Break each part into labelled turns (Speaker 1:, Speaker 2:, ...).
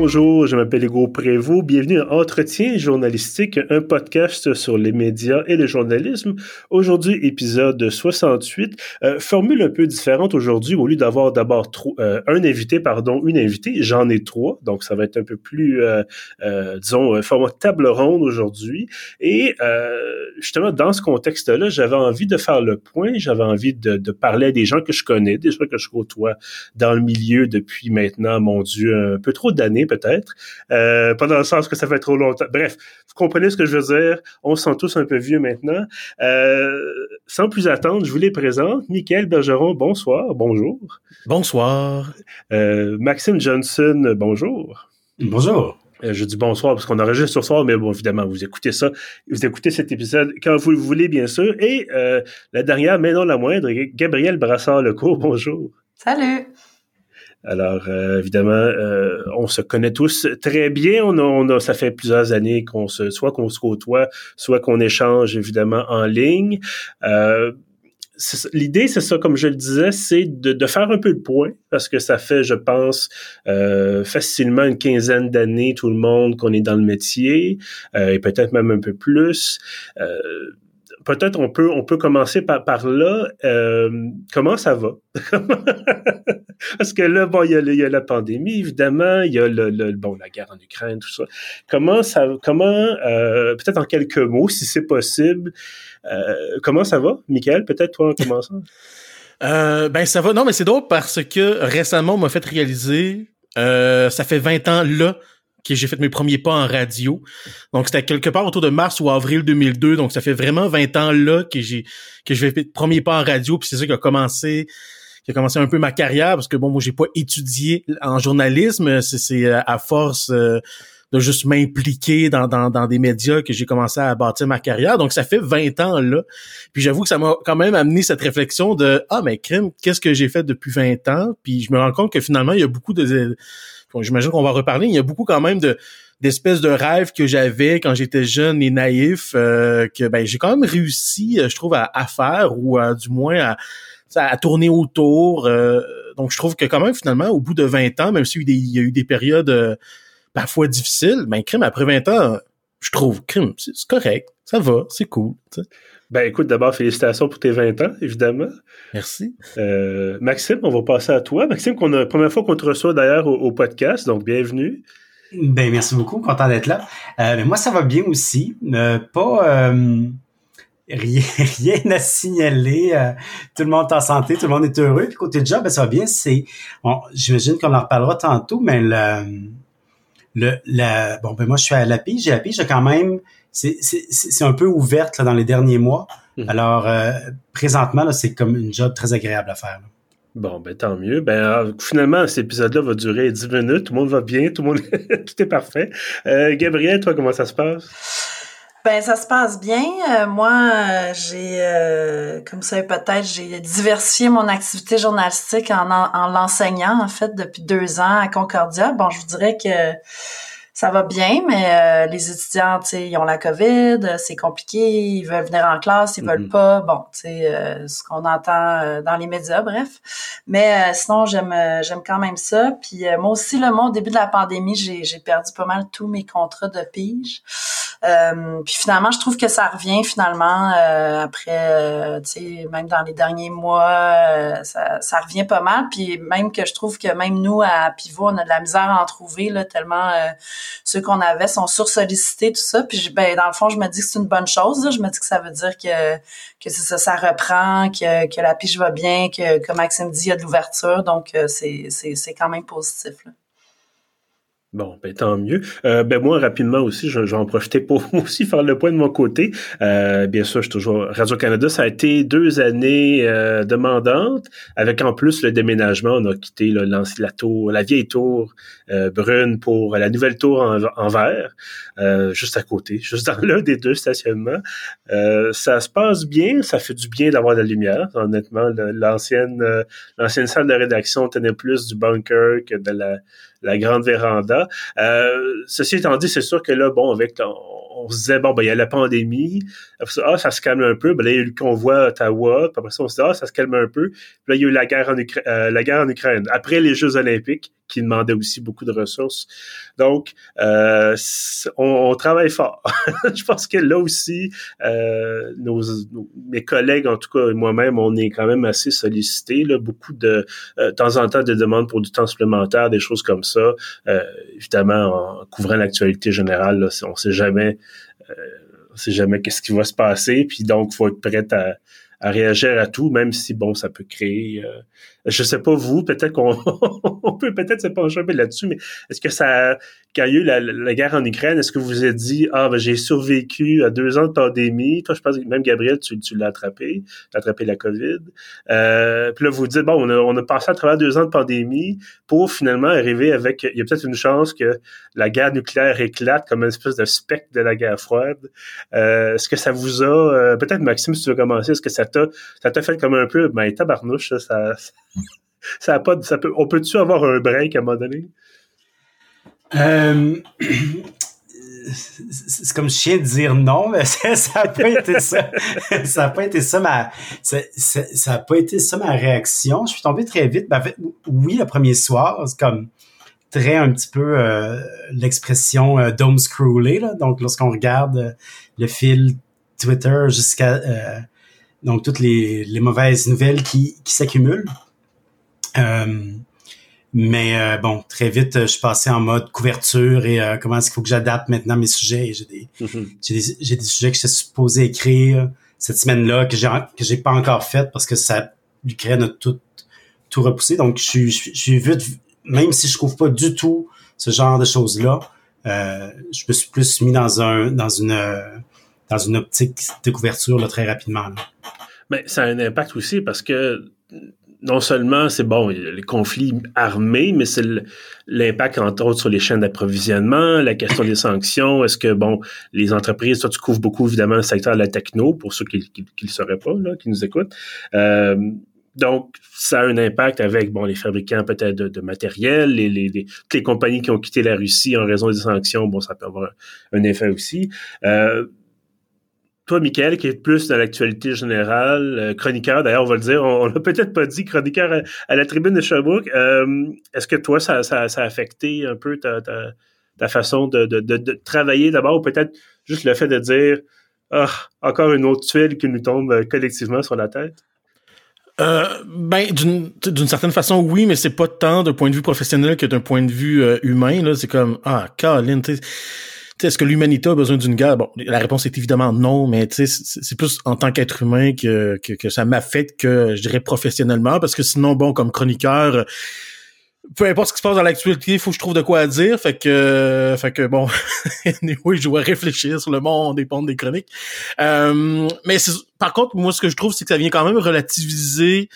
Speaker 1: bonjour, je m'appelle Hugo Prévost. Bienvenue à Entretien journalistique, un podcast sur les médias et le journalisme. Aujourd'hui, épisode 68. Euh, formule un peu différente aujourd'hui. Au lieu d'avoir d'abord euh, un invité, pardon, une invitée, j'en ai trois. Donc, ça va être un peu plus, euh, euh disons, format table ronde aujourd'hui. Et justement, dans ce contexte-là, j'avais envie de faire le point. J'avais envie de, de, parler à des gens que je connais, des gens que je côtoie dans le milieu depuis maintenant, mon Dieu, un peu trop d'années peut-être, euh, pas dans le sens que ça fait trop longtemps. Bref, vous comprenez ce que je veux dire? On se sent tous un peu vieux maintenant. Euh, sans plus attendre, je vous les présente. Michael Bergeron, bonsoir, bonjour.
Speaker 2: Bonsoir.
Speaker 1: Euh, Maxime Johnson, bonjour.
Speaker 3: Bonjour.
Speaker 1: Euh, je dis bonsoir parce qu'on enregistre ce soir, mais bon, évidemment, vous écoutez ça, vous écoutez cet épisode quand vous le voulez, bien sûr. Et euh, la dernière, mais non la moindre, Gabriel Brassard-Lecourt, bonjour.
Speaker 4: Salut.
Speaker 1: Alors, euh, évidemment, euh, on se connaît tous très bien. On a, on a ça fait plusieurs années qu'on se, soit qu'on se côtoie, soit qu'on échange évidemment en ligne. Euh, L'idée, c'est ça, comme je le disais, c'est de, de, faire un peu le point, parce que ça fait, je pense, euh, facilement une quinzaine d'années, tout le monde, qu'on est dans le métier, euh, et peut-être même un peu plus. Euh, peut-être on peut on peut commencer par, là. Euh, comment ça va? Parce que là, bon, il y, a, il y, a, la pandémie, évidemment, il y a le, le, bon la guerre en Ukraine, tout ça. Comment ça comment euh, peut-être en quelques mots, si c'est possible, euh, comment ça va, Michael? Peut-être toi en commençant?
Speaker 2: Euh, ben ça va. Non, mais c'est drôle parce que récemment, on m'a fait réaliser, euh, ça fait 20 ans là que j'ai fait mes premiers pas en radio. Donc c'était quelque part autour de mars ou avril 2002. Donc ça fait vraiment 20 ans là que j'ai que je mes premiers pas en radio. Puis c'est ça qui a commencé qui a commencé un peu ma carrière parce que bon moi j'ai pas étudié en journalisme. C'est à force euh, de juste m'impliquer dans, dans, dans, des médias que j'ai commencé à bâtir ma carrière. Donc, ça fait 20 ans là. Puis j'avoue que ça m'a quand même amené cette réflexion de « Ah, mais crime, qu'est-ce que j'ai fait depuis 20 ans? » Puis je me rends compte que finalement, il y a beaucoup de j'imagine qu'on va reparler, il y a beaucoup quand même de d'espèces de rêves que j'avais quand j'étais jeune et naïf euh, que ben j'ai quand même réussi, euh, je trouve, à, faire ou du moins à, à tourner autour. Euh, donc je trouve que quand même finalement, au bout de 20 ans, même s'il y, a eu des périodes parfois difficiles, ben crime après 20 ans, je trouve crime, c'est correct, ça va, c'est cool.
Speaker 1: Ben écoute, d'abord, félicitations pour tes 20 ans, évidemment.
Speaker 2: Merci.
Speaker 1: Euh, Maxime, on va passer à toi. Maxime, qu'on a la première fois qu'on te reçoit d'ailleurs au, podcast, donc bienvenue.
Speaker 3: Ben merci beaucoup, content d'être là. Euh, ben, moi, ça va bien aussi. Euh, pas euh, rien, rien à signaler. Euh, tout le monde est en santé, tout le monde est heureux. Puis côté job, ben, ça va bien. C'est, j'imagine qu'on en reparlera tantôt, mais le, le, la, bon ben moi je suis à la pige. À la pige, quand même c'est un peu ouverte là, dans les derniers mois. Mhm. Alors, euh, présentement, c'est comme une job très agréable à faire.
Speaker 1: Bon, ben tant mieux. Ben euh, finalement, cet épisode-là va durer 10 minutes. Tout le monde va bien, tout le monde tout est parfait. Euh, Gabriel, toi, comment ça se passe?
Speaker 4: Ben ça se passe bien. Euh, moi, j'ai, comme vous savez peut-être, j'ai diversifié mon activité journalistique en, en l'enseignant en fait depuis deux ans à Concordia. Bon, je vous dirais que ça va bien, mais euh, les étudiants, tu sais, ils ont la COVID, euh, c'est compliqué, ils veulent venir en classe, ils veulent mm-hmm. pas. Bon, tu sais, euh, ce qu'on entend dans les médias, bref. Mais sinon, j'aime j'aime quand même ça. Puis moi aussi, le moi, au début de la pandémie, j'ai, j'ai perdu pas mal tous mes contrats de pige. puis finalement, je trouve que ça revient finalement après, tu sais, même dans les derniers mois, ça, ça revient pas mal. Puis même que je trouve que même nous, à Pivot, on a de la misère à en trouver, là, tellement ceux qu'on avait sont sursollicités, tout ça. Puis ben, dans le fond, je me dis que c'est une bonne chose. Je me dis que ça veut dire que, que ça, ça reprend, que, que la piche va bien, que, comme Maxime dit, il y a de l'ouverture. Donc, euh, c'est, c'est, c'est quand même positif. Là.
Speaker 1: Bon, ben tant mieux. Euh, ben moi, rapidement aussi, je, vais en profiter pour aussi faire le point de mon côté. Euh, bien sûr, je suis toujours Radio-Canada. Ça a été deux années euh, demandantes, avec en plus le déménagement. On a quitté là, la tour, la vieille tour euh, brune pour la nouvelle tour en, en verre, euh, juste à côté, juste dans l'un des deux stationnements. ça se passe bien, ça fait du bien d'avoir de la lumière. Honnêtement, l'ancienne l'ancienne salle de rédaction tenait plus du bunker que de la la grande véranda. Euh, ceci étant dit, c'est sûr que là, bon, avec on, se disait, bon, ben, il y a la pandémie, après ça, ah, ça se calme un peu, ben là, il y a eu le convoi à Ottawa, après ça, on se dit, ah, ça se calme un peu, puis là, il y a eu la guerre en, euh, la guerre en Ukraine. Après les Jeux olympiques, qui demandait aussi beaucoup de ressources. Donc, euh, on, travaille fort. je pense que là aussi, euh, nos, mes collègues, en tout cas, moi-même, on est quand même assez sollicités. Là, beaucoup de, euh, de temps en temps, des demandes pour du temps supplémentaire, des choses comme ça. Euh, évidemment, en couvrant l'actualité générale, là, on sait jamais, euh, on sait jamais qu'est-ce qui va se passer. Puis donc, faut être prêt à à réagir à tout, même si bon, ça peut créer. Euh, je sais pas vous, peut-être qu'on on peut peut-être se pencher un peu là-dessus, mais est-ce que ça, quand il y a eu la, guerre en Ukraine, est-ce que vous vous êtes dit ah ben j'ai survécu à deux ans de pandémie, toi je pense que même Gabriel tu, tu l'as attrapé, tu as attrapé la COVID, euh, puis là vous dites bon on a, on a passé à travers deux ans de pandémie pour finalement arriver avec il y a peut-être une chance que la guerre nucléaire éclate comme une espèce de spectre de la guerre froide. Euh, est-ce que ça vous a euh, peut-être Maxime si tu veux commencer, est-ce que ça ça t'a fait comme un peu, ben, tabarnouche, ça, ça, on peut-tu avoir un break à un moment donné?
Speaker 3: Euh, c'est comme chien de dire non, mais ça n'a pas été ça. ça n'a pas été ça ma, ça, a pas été ça ma réaction. Je suis tombé très vite. Ben, oui, le premier soir, c'est comme très un petit peu euh, l'expression euh, dome scroller. Là. Donc, lorsqu'on regarde euh, le fil Twitter jusqu'à donc toutes les, mauvaises nouvelles qui s'accumulent. Euh, mais euh, bon, très vite, je suis passé en mode couverture et euh, comment est-ce qu'il faut que j'adapte maintenant mes sujets. J'ai des, mm-hmm. j'ai des, des, sujets que je suis supposé écrire cette semaine-là que j'ai que j'ai pas encore fait parce que ça l'Ukraine a tout tout repoussé. Donc je suis je suis vite, même si je trouve pas du tout ce genre de choses là, euh, je me suis plus mis dans un dans une dans une optique de couverture là, très rapidement.
Speaker 1: Mais ça a un impact aussi parce que non seulement c'est bon les conflits armés, mais c'est l'impact entre autres sur les chaînes d'approvisionnement, la question des sanctions. Est-ce que bon les entreprises, toi tu couvres beaucoup évidemment le secteur de la techno pour ceux qui ne le sauraient pas là, qui nous écoutent. Euh, donc, ça a un impact avec bon les fabricants peut-être de, matériel, les, les, toutes les compagnies qui ont quitté la Russie en raison des sanctions, bon, ça peut avoir un, effet aussi. Euh, toi, Michael, qui est plus dans l'actualité générale, euh, chroniqueur, d'ailleurs, on va le dire, on, l'a peut-être pas dit, chroniqueur à, la tribune de Sherbrooke, euh, est-ce que toi, ça, a affecté un peu ta, façon de, travailler d'abord, ou peut-être juste le fait de dire, ah, encore une autre tuile qui nous tombe euh, collectivement sur la tête?
Speaker 2: Ben, d'une certaine façon, oui, mais c'est pas tant d'un point de vue professionnel que d'un point de vue humain. C'est comme ah, Colin, est-ce que l'humanité a besoin d'une guerre? Bon, la réponse est évidemment non, mais c'est plus en tant qu'être humain que, que, que ça m'affecte que, je dirais, professionnellement, parce que sinon, bon, comme chroniqueur, peu importe ce qui se passe dans l'actualité, il faut que je trouve de quoi dire. Fait que, fait que bon, oui, je dois réfléchir sur le monde ponts des chroniques. Euh, mais par contre, moi, ce que je trouve, c'est que ça vient quand même relativiser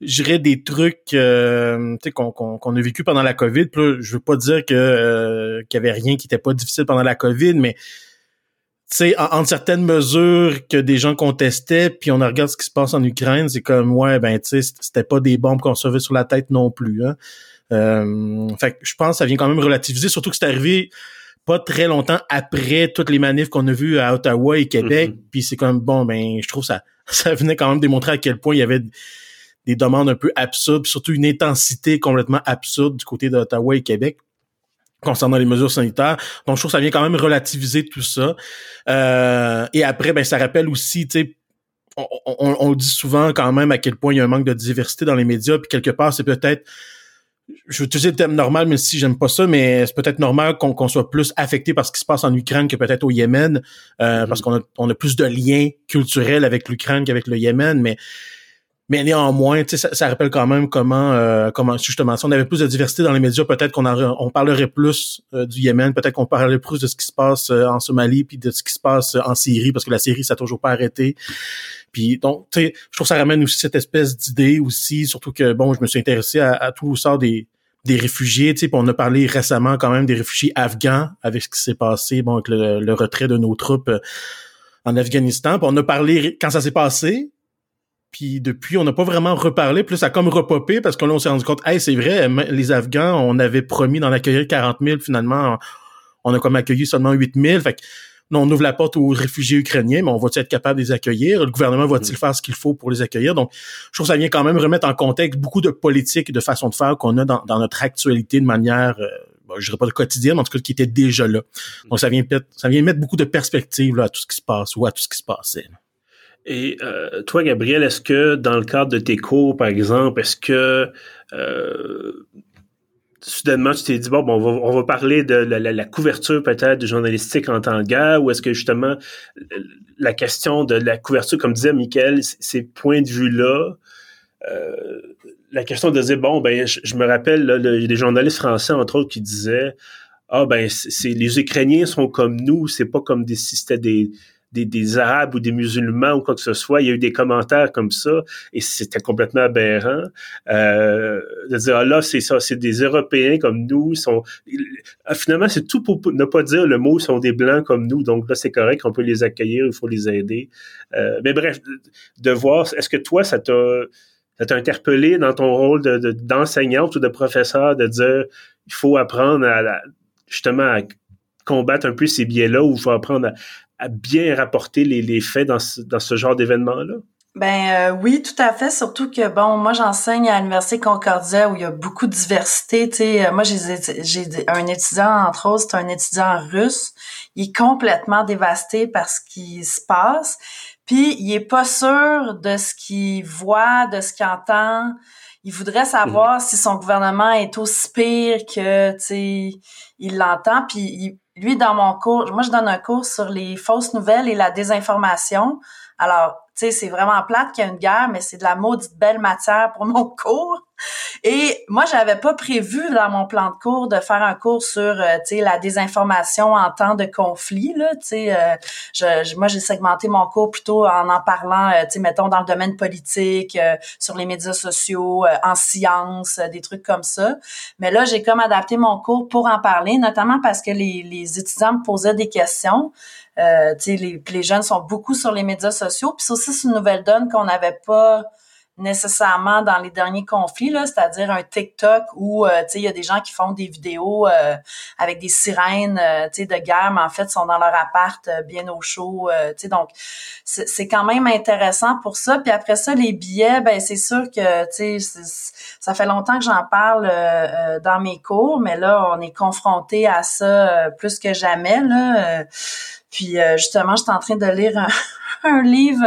Speaker 2: j'irais des trucs euh, qu'on qu'on a vécu pendant la COVID. Puis je veux pas dire que euh, qu'il y avait rien qui était pas difficile pendant la COVID, mais tu sais, en, certaines mesures que des gens contestaient, puis on regarde ce qui se passe en Ukraine, c'est comme ouais, ben tu sais, c'était pas des bombes qu'on se sur la tête non plus. Hein. Euh, fait que je pense que ça vient quand même relativiser, surtout que c'est arrivé pas très longtemps après toutes les manifs qu'on a vues à Ottawa et Québec. Mm-hmm. Puis c'est comme bon, ben je trouve ça ça venait quand même démontrer à quel point il y avait des demandes un peu absurdes, surtout une intensité complètement absurde du côté d'Ottawa et Québec concernant les mesures sanitaires. Donc, je trouve que ça vient quand même relativiser tout ça. Euh, et après, ben, ça rappelle aussi, tu sais, on, dit souvent quand même à quel point il y a un manque de diversité dans les médias, puis quelque part, c'est peut-être je veux utiliser le thème normal, mais si j'aime pas ça, mais c'est peut-être normal qu'on soit plus affecté par ce qui se passe en Ukraine que peut-être au Yémen, euh, mm-hmm. parce qu'on a, on a plus de liens culturels avec l'Ukraine qu'avec le Yémen, mais mais néanmoins, ça, ça rappelle quand même comment, euh, comment justement, si on avait plus de diversité dans les médias, peut-être qu'on on parlerait plus euh, du Yémen, peut-être qu'on parlerait plus de ce qui se passe euh, en Somalie, puis de ce qui se passe en Syrie, parce que la Syrie, ça n'a toujours pas arrêté. Puis donc, tu sais, je trouve que ça ramène aussi cette espèce d'idée aussi, surtout que, bon, je me suis intéressé à, à tout le sort des, des réfugiés, tu sais, on a parlé récemment quand même des réfugiés afghans avec ce qui s'est passé, bon, avec le, le, retrait de nos troupes en Afghanistan. Puis on a parlé quand ça s'est passé, puis depuis, on n'a pas vraiment reparlé. Puis ça a comme repopé parce que là, on s'est rendu compte, hey, c'est vrai, les Afghans, on avait promis d'en accueillir 40 000. Finalement, on a comme accueilli seulement 8 000. Fait non, on ouvre la porte aux réfugiés ukrainiens, mais on va-t-il être capable de les accueillir? Le gouvernement va-t-il mm. faire ce qu'il faut pour les accueillir? Donc, je trouve que ça vient quand même remettre en contexte beaucoup de politiques et de façons de faire qu'on a dans, notre actualité de manière, euh, je dirais pas de quotidienne, mais en tout cas qui était déjà là. Donc, ça vient, ça vient mettre beaucoup de perspectives là, à tout ce qui se passe ou à tout ce qui se passait.
Speaker 1: Et euh, toi, Gabriel, est-ce que dans le cadre de tes cours, par exemple, est-ce que euh, soudainement tu t'es dit bon, on, va, parler de la, couverture peut-être du journalistique en temps de guerre, ou est-ce que justement la question de la couverture, comme disait Michael, ces points de vue-là, euh, la question de dire bon ben je, me rappelle là, des journalistes français entre autres qui disaient ah ben les Ukrainiens sont comme nous, c'est pas comme des si c'était des des, des, Arabes ou des musulmans ou quoi que ce soit. Il y a eu des commentaires comme ça et c'était complètement aberrant. Euh, de dire, ah là, c'est ça, c'est des Européens comme nous. Sont... Ah, finalement, c'est tout pour ne pas dire le mot, sont des Blancs comme nous. Donc là, c'est correct, on peut les accueillir, il faut les aider. Euh, mais bref, de voir, est-ce que toi, ça t'a t'a interpellé dans ton rôle de, d'enseignante ou de professeur de dire il faut apprendre à, justement à combattre un peu ces biais-là ou il faut apprendre à, à bien rapporter les, faits dans ce, genre d'événement-là?
Speaker 4: Ben euh, oui, tout à fait. Surtout que bon, moi j'enseigne à l'université Concordia où il y a beaucoup de diversité. Tu sais, euh, moi j'ai un étudiant entre autres, c'est un étudiant russe. Il est complètement dévasté par ce qui se passe. Puis il est pas sûr de ce qu'il voit, de ce qu'il entend. Il voudrait savoir mhm. si son gouvernement est aussi pire que tu sais, il l'entend. Puis il, lui, dans mon cours, moi, je donne un cours sur les fausses nouvelles et la désinformation. Alors, tu sais, c'est vraiment plate qu'il y a une guerre, mais c'est de la maudite belle matière pour mon cours. Et moi, j'avais pas prévu dans mon plan de cours de faire un cours sur, euh, tu sais, la désinformation en temps de conflit. Là, tu sais, euh, je, moi, j'ai segmenté mon cours plutôt en en parlant, euh, tu sais, mettons dans le domaine politique, sur les médias sociaux, en sciences, des trucs comme ça. Mais là, j'ai comme adapté mon cours pour en parler, notamment parce que les, les étudiants me posaient des questions. Euh, les, les jeunes sont beaucoup sur les médias sociaux. Puis c'est aussi une nouvelle donne qu'on n'avait pas nécessairement dans les derniers conflits, là, c'est-à-dire un TikTok où euh, il y a des gens qui font des vidéos euh, avec des sirènes euh, de guerre, mais en fait sont dans leur appart euh, bien au chaud. Euh, donc, c'est quand même intéressant pour ça. Puis après ça, les billets, ben c'est sûr que ça fait longtemps que j'en parle dans mes cours, mais là, on est confronté à ça plus que jamais. Là, puis justement, je suis en train de lire un, un livre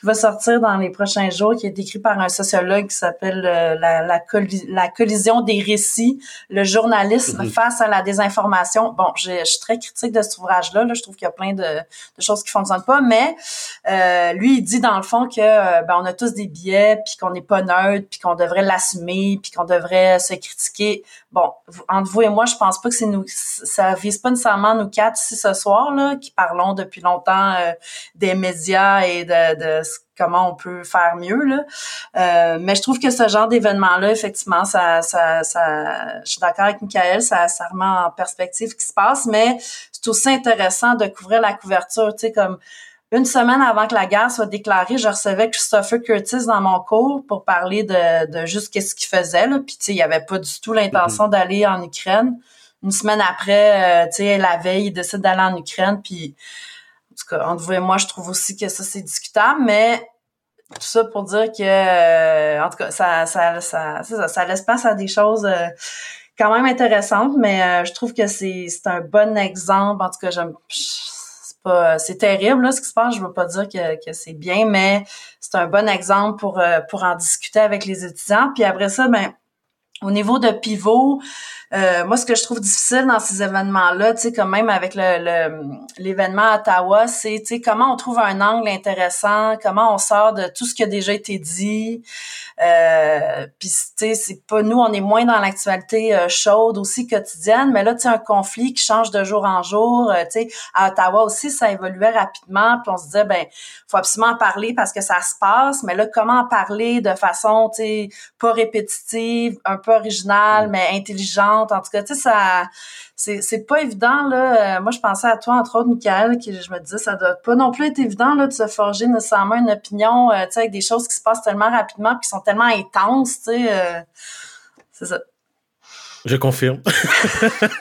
Speaker 4: qui va sortir dans les prochains jours, qui est écrit par un sociologue qui s'appelle euh, la, la, la, collision des récits, le journalisme mhm. face à la désinformation. Bon, je, suis très critique de cet ouvrage-là. Là. Je trouve qu'il y a plein de, de, choses qui fonctionnent pas, mais euh, lui, il dit dans le fond que euh, ben, on a tous des biais, puis qu'on n'est pas neutre, puis qu'on devrait l'assumer, puis qu'on devrait se critiquer. Bon, entre vous et moi, je pense pas que c'est nous, ça vise pas nécessairement nous quatre ici ce soir là, qui parlons depuis longtemps euh, des médias et de, de comment on peut faire mieux là. Euh, mais je trouve que ce genre d'événement-là, effectivement, ça, ça, ça, je suis d'accord avec Michael, ça, ça remet en perspective ce qui se passe, mais c'est aussi intéressant de couvrir la couverture, tu sais, comme une semaine avant que la guerre soit déclarée, je recevais Christopher Curtis dans mon cours pour parler de, de juste qu'est-ce qu'il faisait. Là. Puis, tu sais, il avait pas du tout l'intention mm-hmm. d'aller en Ukraine. Une semaine après, euh, tu sais, la veille, il décide d'aller en Ukraine. Puis, cas, entre vous et moi, je trouve aussi que ça, c'est discutable. Mais tout ça pour dire que, euh, en tout cas, ça, ça, ça, ça, laisse place à des choses... Euh, quand même intéressantes, mais je trouve que c'est un bon exemple. En tout cas, j'aime c'est terrible là ce qui se passe je veux pas dire que, que c'est bien mais c'est un bon exemple pour euh, pour en discuter avec les étudiants puis après ça ben au niveau de pivot euh, moi, ce que je trouve difficile dans ces événements-là, tu sais, quand même avec le, l'événement à Ottawa, c'est, tu sais, comment on trouve un angle intéressant, comment on sort de tout ce qui a déjà été dit. Euh, Puis, tu sais, c'est pas nous, on est moins dans l'actualité euh, chaude aussi quotidienne, mais là, tu sais, un conflit qui change de jour en jour. Euh, tu sais, à Ottawa aussi, ça évoluait rapidement. Puis on se disait, ben, faut absolument en parler parce que ça se passe. Mais là, comment en parler de façon, tu sais, pas répétitive, un peu originale, mm. mais intelligente en tout cas, tu sais, ça, c'est, c'est pas évident, là. Euh, moi, je pensais à toi, entre autres, Michael, qui je me disais, ça doit pas non plus être évident, là, de se forger nécessairement une opinion, euh, tu sais, avec des choses qui se passent tellement rapidement, qui sont tellement intenses, tu sais. Euh, c'est ça.
Speaker 2: Je confirme.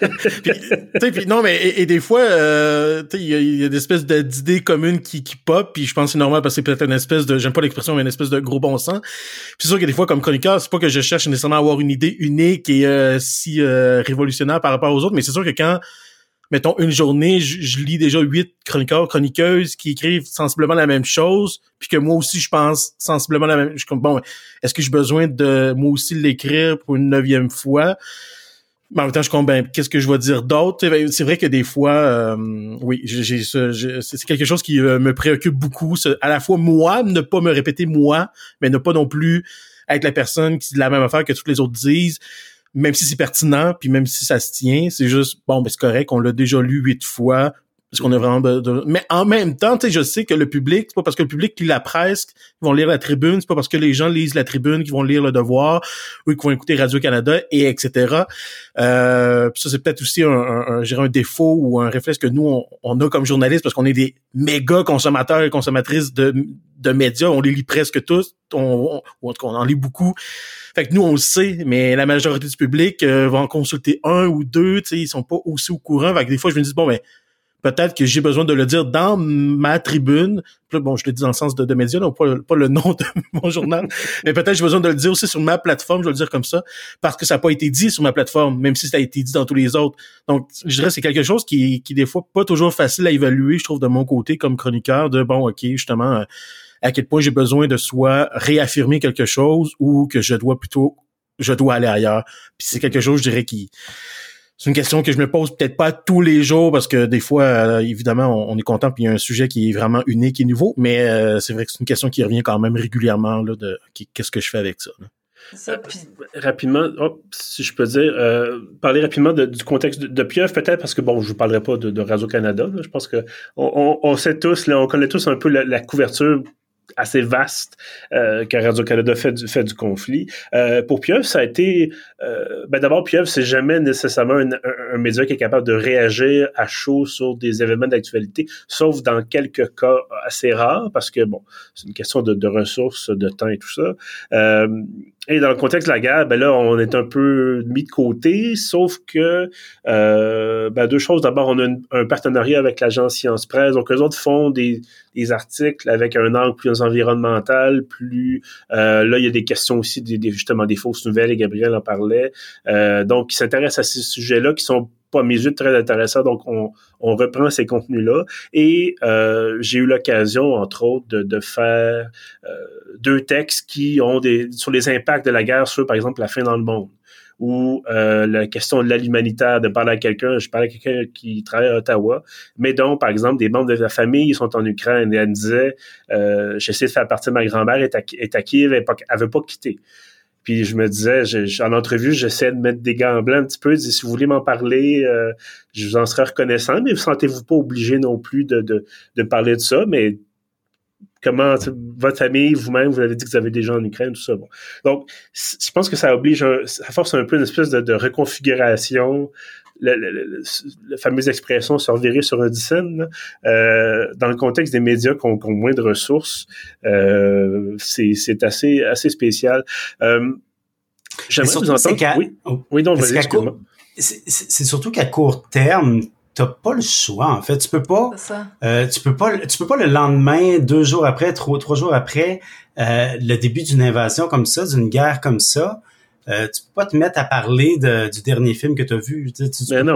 Speaker 2: puis, puis, non, mais et, des fois, euh, il y a, y a des espèces d'idées communes qui, qui pop, puis je pense que c'est normal parce que c'est peut-être une espèce de, j'aime pas l'expression, mais une espèce de gros bon sens. Puis c'est sûr que des fois, comme chroniqueur, c'est pas que je cherche nécessairement à avoir une idée unique et euh, si euh, révolutionnaire par rapport aux autres, mais c'est sûr que quand mettons une journée, je, lis déjà huit chroniqueurs, chroniqueuses qui écrivent sensiblement la même chose, puis que moi aussi je pense sensiblement la même. Je comme bon, est-ce que j'ai besoin de moi aussi l'écrire pour une neuvième fois? Mais en même temps, je compte ben, qu'est-ce que je vais dire d'autre? C'est vrai que des fois, euh, oui, j'ai c'est quelque chose qui euh, me préoccupe beaucoup. À la fois moi, ne pas me répéter moi, mais ne pas non plus être la personne qui dit la même affaire que toutes les autres disent même si c'est pertinent, puis même si ça se tient, c'est juste, bon, ben c'est correct, on l'a déjà lu huit fois, parce qu'on a vraiment de, Mais en même temps, tu sais, je sais que le public, c'est pas parce que le public lit la presse qu'ils vont lire la tribune, c'est pas parce que les gens lisent la tribune qu'ils vont lire le devoir, ou qu'ils vont écouter Radio-Canada, et etc. Euh, ça, c'est peut-être aussi un, un, un, un, défaut ou un réflexe que nous, on, a comme journalistes, parce qu'on est des méga consommateurs et consommatrices de, de médias, on les lit presque tous, on, on, on en lit beaucoup. Fait que nous, on le sait, mais la majorité du public euh, va en consulter un ou deux, tu sais, ils sont pas aussi au courant. Fait que des fois, je me dis, bon, ben, peut-être que j'ai besoin de le dire dans ma tribune. bon, je le dis dans le sens de, de médias, non, pas, pas, le nom de mon journal, mais peut-être j'ai besoin de le dire aussi sur ma plateforme, je vais le dire comme ça, parce que ça n'a pas été dit sur ma plateforme, même si ça a été dit dans tous les autres. Donc, je dirais c'est quelque chose qui, qui, des fois, pas toujours facile à évaluer, je trouve, de mon côté, comme chroniqueur, de, bon, OK, justement... Euh, à quel point j'ai besoin de soit réaffirmer quelque chose ou que je dois plutôt je dois aller ailleurs. Puis c'est quelque chose, je dirais, qui c'est une question que je me pose peut-être pas tous les jours parce que des fois, euh, évidemment, on, est content puis il y a un sujet qui est vraiment unique et nouveau, mais euh, c'est vrai que c'est une question qui revient quand même régulièrement là, de qu'est-ce que je fais avec ça.
Speaker 1: Euh, rapidement, si je peux dire, parler rapidement du contexte de, de Pieuvre, peut-être parce que bon, je vous parlerai pas de, Radio Canada. je pense que on, sait tous, là, on connaît tous un peu la couverture assez vaste euh, que Radio-Canada fait du, fait du conflit. Euh, pour Pieuvre, ça a été... Euh, ben D'abord, Pieuvre, c'est jamais nécessairement un, un, média qui est capable de réagir à chaud sur des événements d'actualité, sauf dans quelques cas assez rares, parce que, bon, c'est une question de, de, ressources, de temps et tout ça. Et dans le contexte de la guerre, ben là, on est un peu mis de côté, sauf que euh, ben deux choses. D'abord, on a un partenariat avec l'agence Science Presse. Donc, eux autres font des, des articles avec un angle plus environnemental, plus euh, là, il y a des questions aussi des, justement des fausses nouvelles, et Gabriel en parlait. Euh, donc, ils s'intéressent à ces sujets-là qui sont pas mes yeux très intéressants. Donc, on, on reprend ces contenus-là. Et euh, j'ai eu l'occasion, entre autres, de, de faire euh, deux textes qui ont des sur les impacts de la guerre sur, par exemple, la fin dans le monde ou euh, la question de l'aide humanitaire, de parler à quelqu'un, je parlais à quelqu'un qui travaille à Ottawa, mais donc, par exemple, des membres de la famille sont en Ukraine et elle me disait, euh, j'essaie de faire partie de ma grand-mère, est à, est à Kiev, elle ne veut pas quitter. Puis je me disais, en entrevue, j'essaie de mettre des gants blancs un petit peu. si vous voulez m'en parler, euh, je vous en serais reconnaissant, mais vous sentez-vous pas obligé non plus de, de, parler de ça. Mais comment votre famille, vous-même, vous avez dit que vous avez des gens en Ukraine, tout ça. Bon. Donc, je pense que ça oblige, ça force un peu une espèce de reconfiguration la, fameuse expression se revirer sur un dixaine, euh, dans le contexte des médias qui ont, moins de ressources, euh, c'est assez, assez spécial. Euh, J'aimerais vous entendre. Oui,
Speaker 3: oh. oui donc, vas-y, C'est surtout qu'à court terme, t'as pas le choix en fait tu peux pas euh, tu peux pas tu peux pas le lendemain deux jours après trois trois jours après euh, le début d'une invasion comme ça d'une guerre comme ça euh, tu peux pas te mettre à parler du dernier film que tu as vu. Tu, tu, ben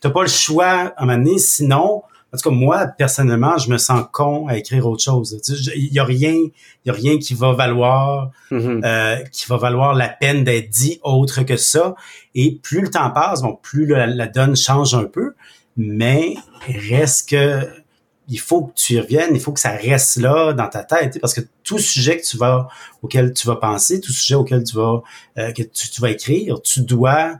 Speaker 3: pas, pas le choix à un moment donné, sinon, en tout cas, moi, personnellement, je me sens con à écrire autre chose. Il y a rien, y a rien qui va valoir, mm-hmm. euh, qui va valoir la peine d'être dit autre que ça. Et plus le temps passe, bon, plus la donne change un peu, mais reste que il faut que tu y reviennes, il faut que ça reste là dans ta tête, parce que tout sujet que tu vas, auquel tu vas penser, tout sujet auquel tu vas, euh, que tu, vas écrire, tu dois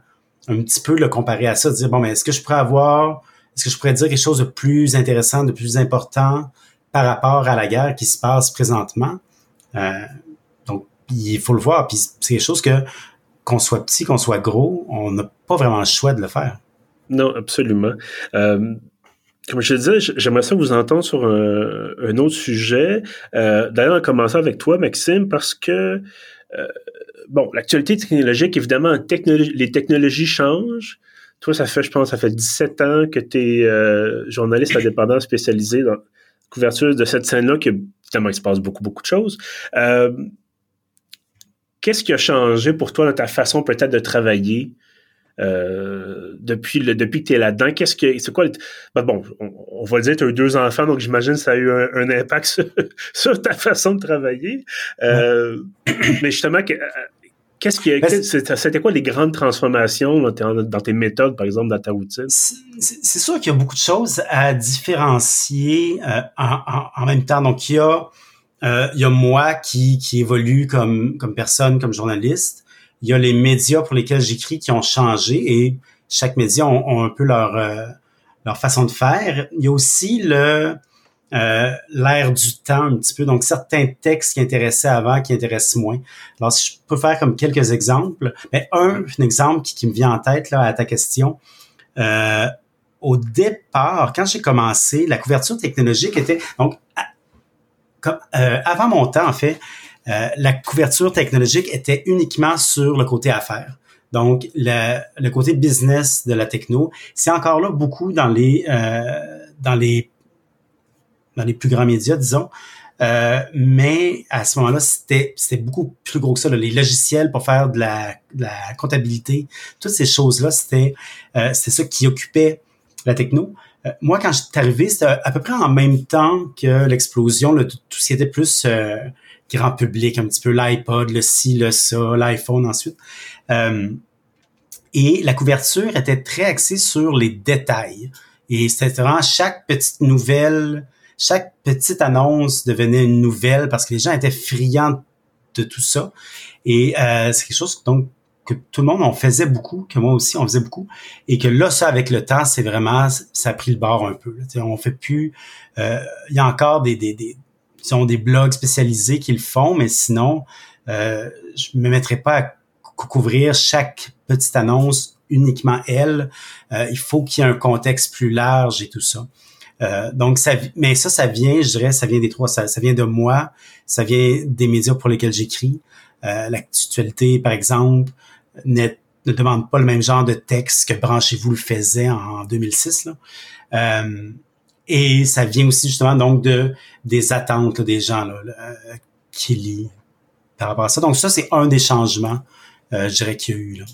Speaker 3: un petit peu le comparer à ça, dire bon, mais est-ce que je pourrais avoir, est-ce que je pourrais dire quelque chose de plus intéressant, de plus important par rapport à la guerre qui se passe présentement? Euh, donc, il faut le voir, puis c'est quelque chose que qu'on soit petit, qu'on soit gros, on n'a pas vraiment le choix de le faire.
Speaker 1: Non, absolument. Euh, comme je te disais, j'aimerais ça vous entendre sur un, autre sujet. Euh, D'ailleurs, en commençant avec toi, Maxime, parce que euh, bon, l'actualité technologique, évidemment, les technologies changent. Toi, ça fait, je pense, ça fait 17 ans que tu es euh, journaliste indépendant spécialisé dans la couverture de cette scène-là, que évidemment, il se passe beaucoup, beaucoup de choses. Euh, qu'est-ce qui a changé pour toi dans ta façon peut-être de travailler? Euh, depuis le depuis que tu es là-dedans, qu'est-ce que c'est quoi ben bon, on, va le dire, tu as eu deux enfants, donc j'imagine que ça a eu un, impact sur, ta façon de travailler. Euh, mais justement, qu'est-ce qui ben, c'était quoi les grandes transformations dans tes, méthodes, par exemple, dans ta routine?
Speaker 3: C'est sûr qu'il y a beaucoup de choses à différencier euh, en, même temps. Donc, il y a, il y a moi qui, qui évolue comme, comme personne, comme journaliste il y a les médias pour lesquels j'écris qui ont changé et chaque média ont, un peu leur euh, leur façon de faire. Il y a aussi le euh, l'air du temps un petit peu. Donc, certains textes qui intéressaient avant, qui intéressent moins. Alors, si je peux faire comme quelques exemples, mais un, un exemple qui, me vient en tête là à ta question. Euh, au départ, quand j'ai commencé, la couverture technologique était donc comme, avant mon temps en fait. Euh, la couverture technologique était uniquement sur le côté affaires. Donc, le, le côté business de la techno, c'est encore là beaucoup dans les euh, dans les dans les plus grands médias, disons. Euh, mais à ce moment-là, c'était c'était beaucoup plus gros que ça. Les logiciels pour faire de la, la comptabilité, toutes ces choses-là, c'était euh, ça qui occupait la techno. Euh, moi, quand je suis arrivé, c'était à peu près en même temps que l'explosion, tout, ce qui était plus grand public, un petit peu l'iPod, le ci, le ça, l'iPhone ensuite. Euh, et la couverture était très axée sur les détails. Et c'était vraiment chaque petite nouvelle, chaque petite annonce devenait une nouvelle parce que les gens étaient friands de tout ça. Et euh, c'est quelque chose donc que tout le monde en faisait beaucoup, que moi aussi on faisait beaucoup, et que là ça avec le temps c'est vraiment ça a pris le bord un peu. Là. On fait plus, euh, il y a encore des, des, des, ont des blogs spécialisés qui le font, mais sinon, euh, je me mettrai pas à couvrir chaque petite annonce uniquement elle. Euh, il faut qu'il y ait un contexte plus large et tout ça. Euh, donc ça, mais ça, ça vient, je dirais, ça vient des trois, ça, ça vient de moi, ça vient des médias pour lesquels j'écris. Euh, L'actualité, par exemple, ne, ne demande pas le même genre de texte que Branchez-vous le faisait en 2006. Là. Euh, et ça vient aussi justement donc de des attentes des gens là, euh, qui lisent par rapport à ça. Donc ça, c'est un des changements, euh, je dirais, qu'il y a eu là.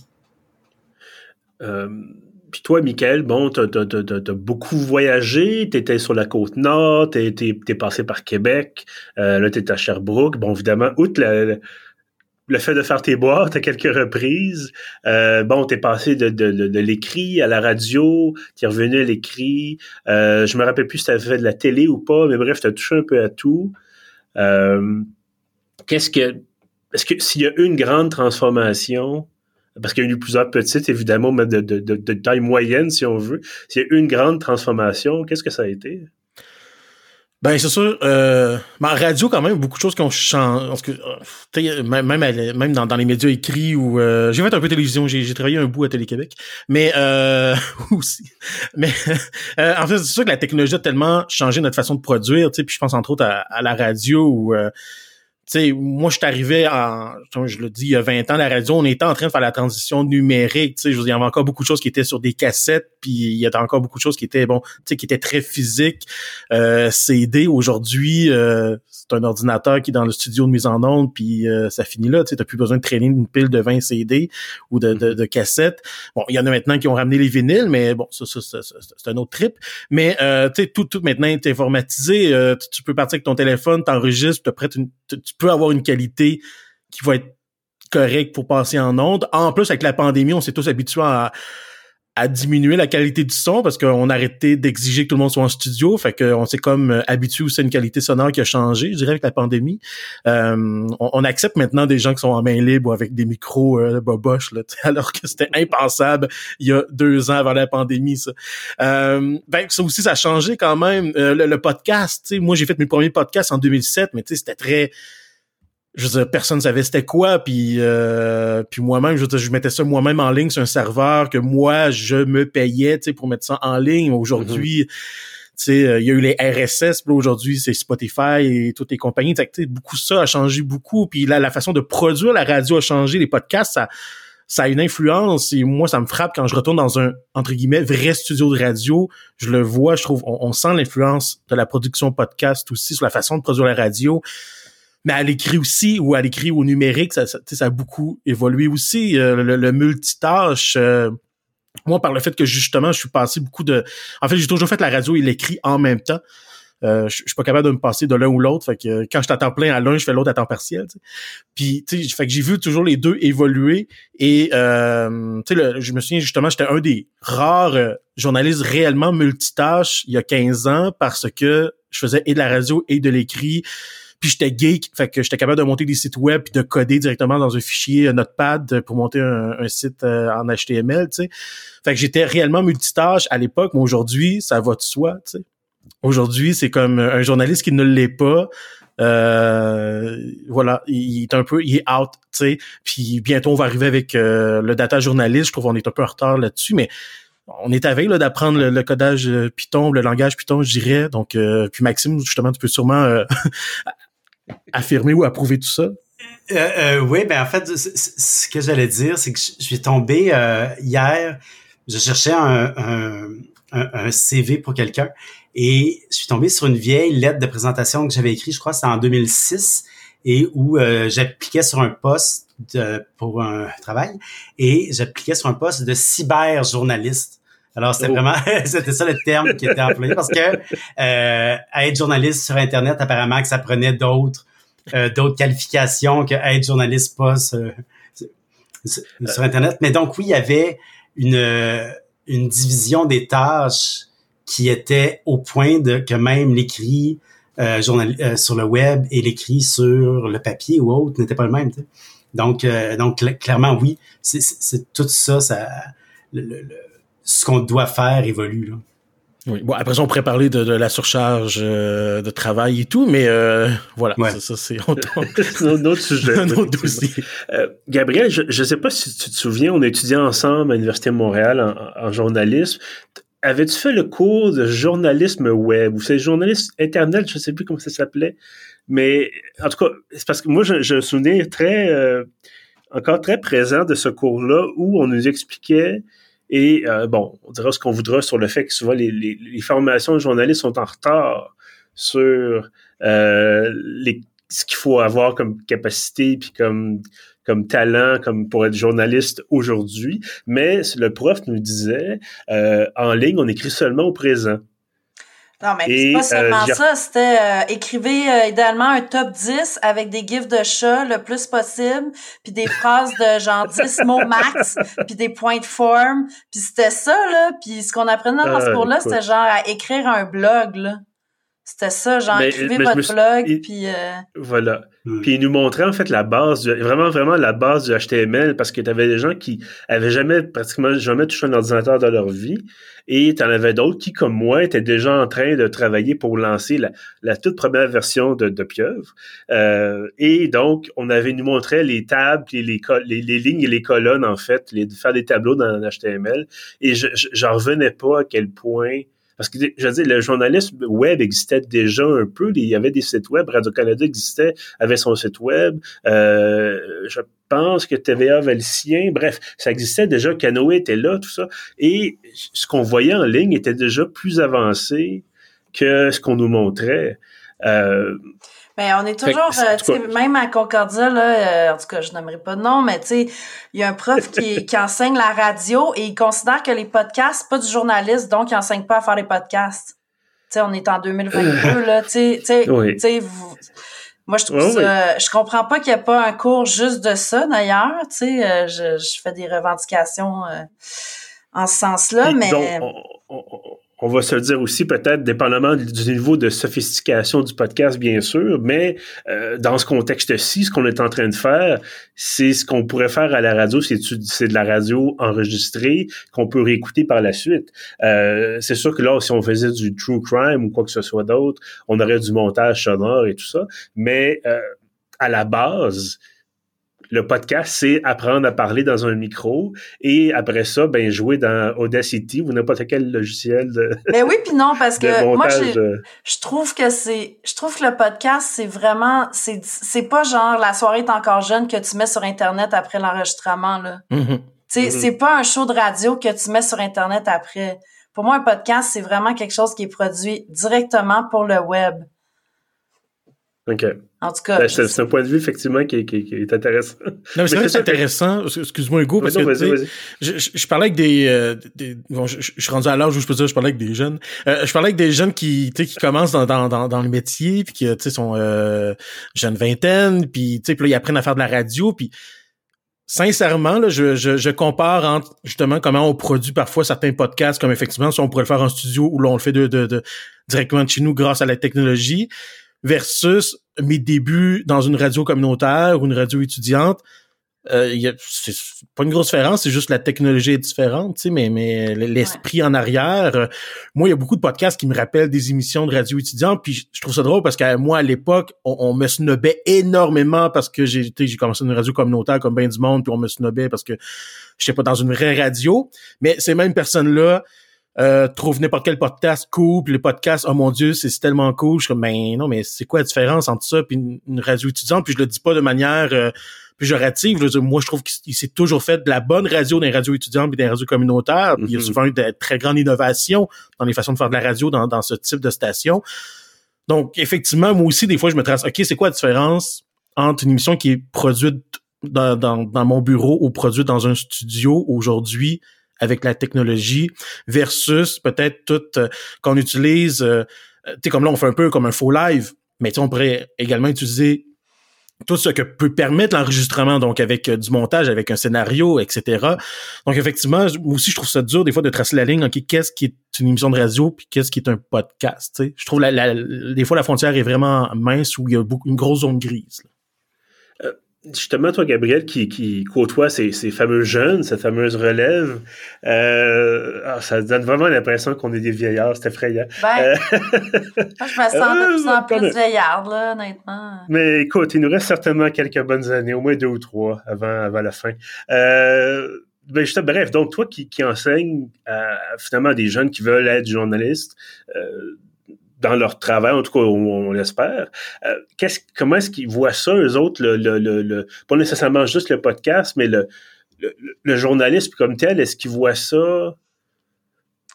Speaker 1: Euh, puis toi, Michael, bon, t'as as, beaucoup voyagé, t'étais sur la côte nord, t'es es, passé par Québec, euh, là t'es à Sherbrooke. Bon, évidemment, outre la, le fait de faire tes boîtes à quelques reprises. Euh, bon, t'es passé de, de, de, l'écrit à la radio, t'es revenu à l'écrit. Euh, je me rappelle plus si t'avais fait de la télé ou pas, mais bref, t'as touché un peu à tout. Euh, qu'est-ce que est-ce que s'il y a une grande transformation, parce qu'il y a eu plusieurs petites, évidemment, mais de, de, de, taille moyenne, si on veut. S'il y a une grande transformation, qu'est-ce que ça a été?
Speaker 2: Ben c'est sûr. Euh, ma radio quand même beaucoup de choses qui ont changé. Euh, même même dans, dans les médias écrits ou euh, j'ai fait un peu de télévision. J'ai travaillé un bout à Télé Québec, mais euh, aussi. Mais euh, en fait c'est sûr que la technologie a tellement changé notre façon de produire. Tu sais, puis je pense entre autres à, à la radio où sais, moi, je suis arrivé en, je le dis, il y a 20 ans, la radio, on était en train de faire la transition numérique, tu sais, il y avait encore beaucoup de choses qui étaient sur des cassettes, puis il y avait encore beaucoup de choses qui étaient, bon, tu sais, qui étaient très physiques. Euh, CD, aujourd'hui, euh, c'est un ordinateur qui est dans le studio de mise en onde, puis euh, ça finit là, tu t'as plus besoin de traîner une pile de 20 CD ou de, de, cassettes. Bon, il y en a maintenant qui ont ramené les vinyles, mais bon, ça, ça, c'est un autre trip. Mais, euh, tu sais, tout, tout maintenant est informatisé, euh, tu, peux partir avec ton téléphone, t'enregistres, tu prêtes une, tu peux avoir une qualité qui va être correcte pour passer en onde. En plus, avec la pandémie, on s'est tous habitués à, diminuer la qualité du son parce qu'on a arrêté d'exiger que tout le monde soit en studio. Fait qu'on s'est comme euh, habitué aussi à une qualité sonore qui a changé, je dirais, avec la pandémie. Euh, on, accepte maintenant des gens qui sont en main libre ou avec des micros euh, boboches, là, alors que c'était impensable il y a deux ans avant la pandémie, ça. Euh, ben, ça aussi, ça a changé quand même. Euh, le, le, podcast, moi, j'ai fait mes premiers podcasts en 2007, mais c'était très je veux dire, personne savait c'était quoi, puis euh, puis moi-même, je, je mettais ça moi-même en ligne sur un serveur que moi je me payais, tu sais, pour mettre ça en ligne. Aujourd'hui, sais, il y a eu les RSS, aujourd'hui c'est Spotify et toutes les compagnies. beaucoup ça a changé beaucoup. Puis là, la façon de produire la radio a changé, les podcasts, ça ça a une influence et moi ça me frappe quand je retourne dans un entre guillemets vrai studio de radio je le vois je trouve on, sent l'influence de la production podcast aussi sur la façon de produire la radio mais à l'écrit aussi ou à l'écrit au numérique ça, ça, ça, a beaucoup évolué aussi euh, le, multitâche euh, moi par le fait que justement je suis passé beaucoup de en fait j'ai toujours fait la radio et l'écrit en même temps euh, je suis pas capable de me passer de l'un ou l'autre. Fait que quand je t'attends plein à l'un, je fais l'autre à temps partiel. Puis tu sais, fait que j'ai vu toujours les deux évoluer. Et euh, tu sais, je me souviens justement, j'étais un des rares euh, journalistes réellement multitâches il y a 15 ans parce que je faisais et de la radio et de l'écrit puis j'étais geek, fait que j'étais capable de monter des sites web puis de coder directement dans un fichier Notepad pour monter un, site en HTML, tu sais. Fait que j'étais réellement multitâche à l'époque, mais aujourd'hui, ça va de soi, tu sais. Aujourd'hui, c'est comme un journaliste qui ne l'est pas. Euh, voilà, il est un peu, il est out, tu sais. Puis bientôt, on va arriver avec euh, le data journaliste. Je trouve qu'on est un peu en retard là-dessus, mais on est à veille d'apprendre le, codage euh, Python, le langage Python, je dirais. Donc, puis Maxime, justement, tu peux sûrement affirmer ou approuver tout ça?
Speaker 3: oui, ben en fait, ce que j'allais dire, c'est que je suis tombé hier. Je cherchais un, CV pour quelqu'un et je suis tombé sur une vieille lettre de présentation que j'avais écrite, je crois, c'était en 2006, et où euh, j'appliquais sur un poste pour un travail, et j'appliquais sur un poste de cyberjournaliste. Alors, c'était oh. vraiment, c'était ça le terme qui était employé parce que euh, être journaliste sur Internet, apparemment que ça prenait d'autres euh, d'autres qualifications que être journaliste pas sur, sur Internet. Mais donc, oui, il y avait une, une division des tâches qui était au point de que même l'écrit euh, euh, sur le web et l'écrit sur le papier ou autre n'était pas le même. Donc, euh, donc clairement, oui, c'est tout ça, ça le, ce qu'on doit faire évolue. Là.
Speaker 2: Oui. Bon, après ça, on pourrait parler de, la surcharge de travail et tout, mais voilà, ça, c'est
Speaker 1: un autre sujet. un autre dossier. Gabriel, je ne sais pas si tu te souviens, on a étudié ensemble à l'Université de Montréal en, en journalisme avais-tu fait le cours de journalisme web? Ou c'est journalisme internet, je sais plus comment ça s'appelait, mais en tout cas, c'est parce que moi, je, me souviens très, euh, encore très présent de ce cours-là où on nous expliquait et euh, bon, on dira ce qu'on voudra sur le fait que souvent les, formations de journalistes sont en retard sur euh, les, ce qu'il faut avoir comme capacité puis comme comme talent, comme pour être journaliste aujourd'hui. Mais le prof nous disait, euh, en ligne, on écrit seulement au présent.
Speaker 4: Non, mais c'est pas euh, seulement ça, c'était euh, écrivez euh, idéalement un top 10 avec des gifs de chat le plus possible, puis des phrases de genre 10 mots max, puis des points de forme, puis c'était ça, là, puis ce qu'on apprenait dans ce ah, cours-là, c'était genre à écrire un blog, là. C'était ça, genre, écrivez votre blog, puis...
Speaker 1: Voilà. Hmm. Puis il nous montrait en fait la base, vraiment vraiment la base du HTML parce que tu avais des gens qui avaient jamais pratiquement jamais touché un ordinateur dans leur vie et tu en avais d'autres qui comme moi étaient déjà en train de travailler pour lancer la, toute première version de, de Pieuvre. Euh, et donc on avait nous montré les tables, les, les, les, lignes et les colonnes en fait, les, faire des tableaux dans HTML et je j'en revenais pas à quel point parce que, je veux dire, le journalisme web existait déjà un peu. Il y avait des sites web. Radio-Canada existait, avait son site web. Euh, je pense que TVA avait le sien. Bref, ça existait déjà. Canoë était là, tout ça. Et ce qu'on voyait en ligne était déjà plus avancé que ce qu'on nous montrait. Euh,
Speaker 4: mais on est toujours, euh, même à Concordia, là, euh, en tout cas, je n'aimerais pas de nom, mais tu sais, il y a un prof qui, qui enseigne la radio et il considère que les podcasts, pas du journaliste, donc il enseigne pas à faire les podcasts. Tu sais, on est en 2022, là, tu sais, tu sais, moi, je trouve ça, je comprends pas qu'il n'y a pas un cours juste de ça, d'ailleurs, tu sais, euh, je, je fais des revendications en ce sens-là, mais
Speaker 1: on va se dire aussi peut-être dépendamment du niveau de sophistication du podcast, bien sûr, mais euh, dans ce contexte-ci, ce qu'on est en train de faire, c'est ce qu'on pourrait faire à la radio, c'est de la radio enregistrée qu'on peut réécouter par la suite. Euh, c'est sûr que là, si on faisait du true crime ou quoi que ce soit d'autre, on aurait du montage sonore et tout ça, mais euh, à la base, le podcast, c'est apprendre à parler dans un micro et après ça, ben jouer dans Audacity ou n'importe quel logiciel de.
Speaker 4: Mais ben oui, puis non, parce que moi, je trouve que c'est, je trouve que le podcast, c'est vraiment, c'est, c'est pas genre la soirée est encore jeune que tu mets sur Internet après l'enregistrement là. Mm-hmm. C'est pas un show de radio que tu mets sur Internet après. Pour moi, un podcast, c'est vraiment quelque chose qui est produit directement pour le web.
Speaker 1: OK.
Speaker 4: En tout cas.
Speaker 1: Ben, c'est un point de vue, effectivement, qui, est intéressant. Non,
Speaker 2: mais c'est vrai que c'est intéressant. Excuse-moi, Hugo, parce que je, je, parlais avec des, euh, des bon, je, je, suis rendu à l'âge où je peux dire je parlais avec des jeunes. Euh, je parlais avec des jeunes qui, tu sais, qui commencent dans, dans, dans, dans, le métier, puis qui, tu sais, sont euh, jeunes vingtaine, puis, tu sais, puis là, ils apprennent à faire de la radio, puis sincèrement, là, je, je, je, compare entre justement comment on produit parfois certains podcasts, comme effectivement si on pourrait le faire en studio ou là on le fait de, de, de directement de chez nous grâce à la technologie, versus mes débuts dans une radio communautaire ou une radio étudiante. Euh, c'est pas une grosse différence, c'est juste la technologie est différente, tu sais, mais, mais l'esprit en arrière. Euh, moi, il y a beaucoup de podcasts qui me rappellent des émissions de radio étudiante, puis je trouve ça drôle parce que moi, à l'époque, on, me snobait énormément parce que j'ai j'ai commencé une radio communautaire comme bien du monde, puis on me snobait parce que j'étais pas dans une vraie radio. Mais ces mêmes personnes-là euh, trouve n'importe quel podcast cool, puis les podcasts, oh mon dieu, c'est tellement cool. Je suis comme, ben non, mais c'est quoi la différence entre ça puis une, radio étudiante? Puis je le dis pas de manière euh, péjorative. Je moi, je trouve qu'il s'est toujours fait de la bonne radio les radios étudiantes puis dans les radios communautaires. Il y a mm-hmm. souvent eu de très grandes innovations dans les façons de faire de la radio dans, dans ce type de station. Donc, effectivement, moi aussi, des fois, je me trace, OK, c'est quoi la différence entre une émission qui est produite dans, dans, dans mon bureau ou produite dans un studio aujourd'hui avec la technologie versus peut-être tout euh, qu'on utilise, euh, tu sais, comme là, on fait un peu comme un faux live, mais on pourrait également utiliser tout ce que peut permettre l'enregistrement, donc avec euh, du montage, avec un scénario, etc. Donc effectivement, moi aussi je trouve ça dur des fois de tracer la ligne, ok, qu'est-ce qui est une émission de radio puis qu'est-ce qui est un podcast. sais. Je trouve la, des fois la frontière est vraiment mince où il y a beaucoup une grosse zone grise
Speaker 1: justement, toi, Gabriel, qui, qui côtoie ces, ces fameux jeunes, cette fameuse relève, euh, ah, ça donne vraiment l'impression qu'on est des vieillards, c'est effrayant.
Speaker 4: Ben, euh, je me sens de plus en plus vieillard, là, honnêtement.
Speaker 1: Mais écoute, il nous reste certainement quelques bonnes années, au moins deux ou trois avant, avant la fin. Euh, ben, juste, bref, donc toi qui, qui enseignes à, finalement des jeunes qui veulent être journalistes, euh, dans leur travail, en tout cas, on, l'espère. Euh, qu'est-ce, comment est-ce qu'ils voient ça, eux autres, le, le, le, pas nécessairement juste le podcast, mais le, le, le journalisme comme tel, est-ce qu'ils voient ça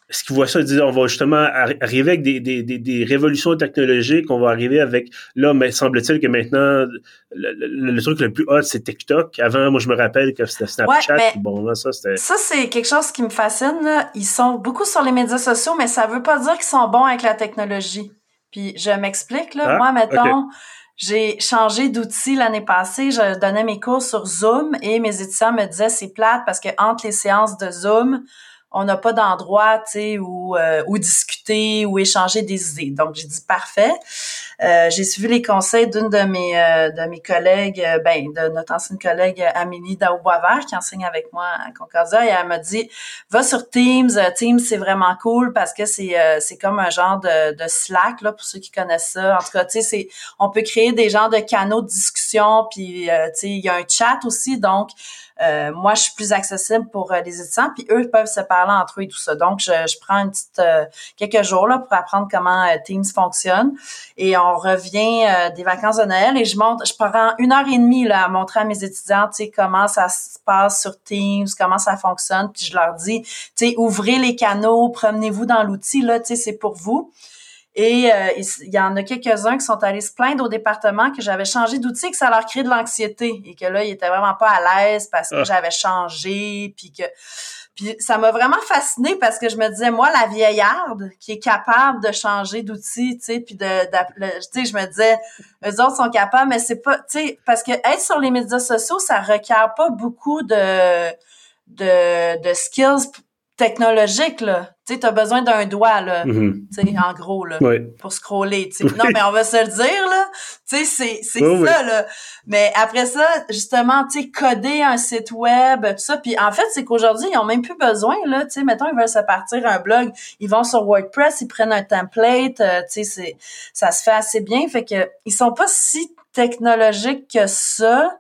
Speaker 1: est-ce qu'ils voient ça dire on va justement arriver avec des, des, des, révolutions technologiques, on va arriver avec là, mais semble-t-il que maintenant le, truc le plus hot c'est TikTok. Avant, moi je me rappelle que c'était Snapchat. bon là, ça c'était.
Speaker 4: Ça c'est quelque chose qui me fascine. Là. Ils sont beaucoup sur les médias sociaux, mais ça veut pas dire qu'ils sont bons avec la technologie. Puis je m'explique là. Ah, moi, mettons. J'ai changé d'outil l'année passée. Je donnais mes cours sur Zoom et mes étudiants me disaient c'est plate parce que entre les séances de Zoom, on n'a pas d'endroit, tu sais, où, euh, où discuter, ou échanger des idées. Donc, j'ai dit parfait. Euh, j'ai suivi les conseils d'une de mes euh, de mes collègues, ben, de notre ancienne collègue Amélie Daoboisvert, qui enseigne avec moi à Concordia, et elle m'a dit va sur Teams. Teams, c'est vraiment cool parce que c'est c'est comme un genre de, de Slack, là, pour ceux qui connaissent ça. En tout cas, tu sais, on peut créer des genres de canaux de discussion, puis tu sais, il y a un chat aussi, donc euh, moi, je suis plus accessible pour euh, les étudiants, puis eux peuvent se parler entre eux et tout ça. Donc, je, je prends une petite euh, quelques jours là pour apprendre comment Teams fonctionne. Et on revient des vacances de Noël et je montre, je prends une heure et demie là à montrer à mes étudiants, tu sais, comment ça se passe sur Teams, comment ça fonctionne. Puis je leur dis, tu sais, ouvrez les canaux, promenez-vous dans l'outil là, tu sais, c'est pour vous. Et euh, il y en a quelques-uns qui sont allés se plaindre au département que j'avais changé d'outil, que ça leur crée de l'anxiété et que là, ils étaient vraiment pas à l'aise parce que ah. j'avais changé, puis que puis ça m'a vraiment fascinée parce que je me disais moi la vieillarde qui est capable de changer d'outil, tu sais, puis de, tu sais, je me disais les autres sont capables mais c'est pas tu sais parce que être sur les médias sociaux, ça requiert pas beaucoup de de, de skills technologique, là. Tu sais, t'as besoin d'un doigt, là. Mm-hmm. Tu sais, en gros, là. Pour scroller, tu sais. Non, mais on va se le dire, là. Tu sais, c'est, c'est ça, là. Mais après ça, justement, tu sais, coder un site web, tout ça. Puis en fait, c'est qu'aujourd'hui, ils ont même plus besoin, là. Tu sais, mettons, ils veulent se partir un blog. Ils vont sur WordPress, ils prennent un template. Euh, tu sais, c'est, ça se fait assez bien. Fait que, ils sont pas si technologiques que ça.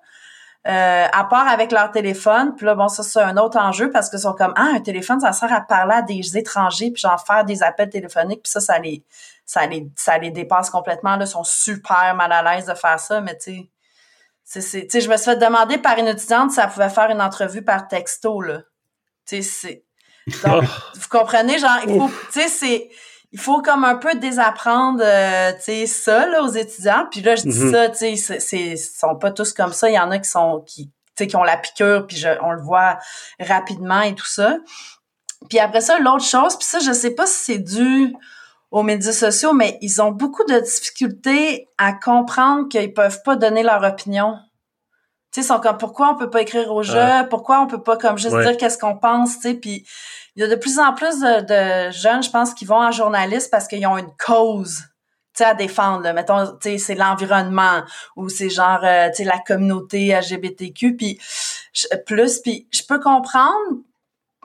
Speaker 4: Euh, à part avec leur téléphone. Puis là, bon, ça, c'est un autre enjeu parce que sont comme, ah, un téléphone, ça sert à parler à des étrangers, puis genre faire des appels téléphoniques. Puis ça, ça les, ça les, ça les dépasse complètement. Là, ils sont super mal à l'aise de faire ça, mais tu sais, c'est, je me suis fait demander par une étudiante si elle pouvait faire une entrevue par texto, là. Tu sais, c'est... Donc, vous comprenez, genre, il faut, tu sais, c'est il faut comme un peu désapprendre euh, tu sais ça là, aux étudiants. Puis là je dis mm-hmm. ça tu sais c'est sont pas tous comme ça. Il y en a qui sont qui tu sais qui ont la piqûre puis on le voit rapidement et tout ça. Puis après ça l'autre chose puis ça je sais pas si c'est dû aux médias sociaux mais ils ont beaucoup de difficultés à comprendre qu'ils peuvent pas donner leur opinion. Tu sais sont comme pourquoi on peut pas écrire au jeu? Pourquoi on peut pas comme juste dire qu'est-ce qu'on pense tu sais? Puis il y a de plus en plus de, jeunes, je pense, qui vont en journaliste parce qu'ils ont une cause à défendre. Là. Mettons, c'est l'environnement ou c'est genre euh, la communauté LGBTQ. Puis plus, puis je peux comprendre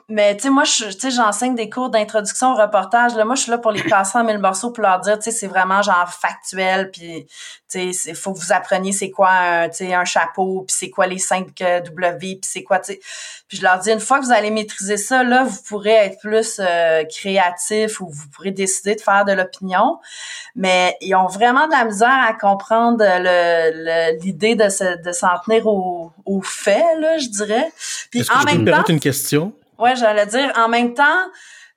Speaker 4: mais tu sais, moi, je, tu sais, j'enseigne des cours d'introduction au reportage. Là, moi, je suis là pour les passer en mille morceaux pour leur dire, tu sais, c'est vraiment genre factuel. Puis, tu sais, il faut que vous appreniez c'est quoi un, tu sais, un chapeau, puis c'est quoi les 5 W, puis c'est quoi, tu sais. Puis je leur dis, une fois que vous allez maîtriser ça, là, vous pourrez être plus euh, créatif ou vous pourrez décider de faire de l'opinion. Mais ils ont vraiment de la misère à comprendre l'idée de, de s'en tenir aux au faits, là, je dirais.
Speaker 2: Puis en même temps... une question?
Speaker 4: Ouais, j'allais dire, en même temps,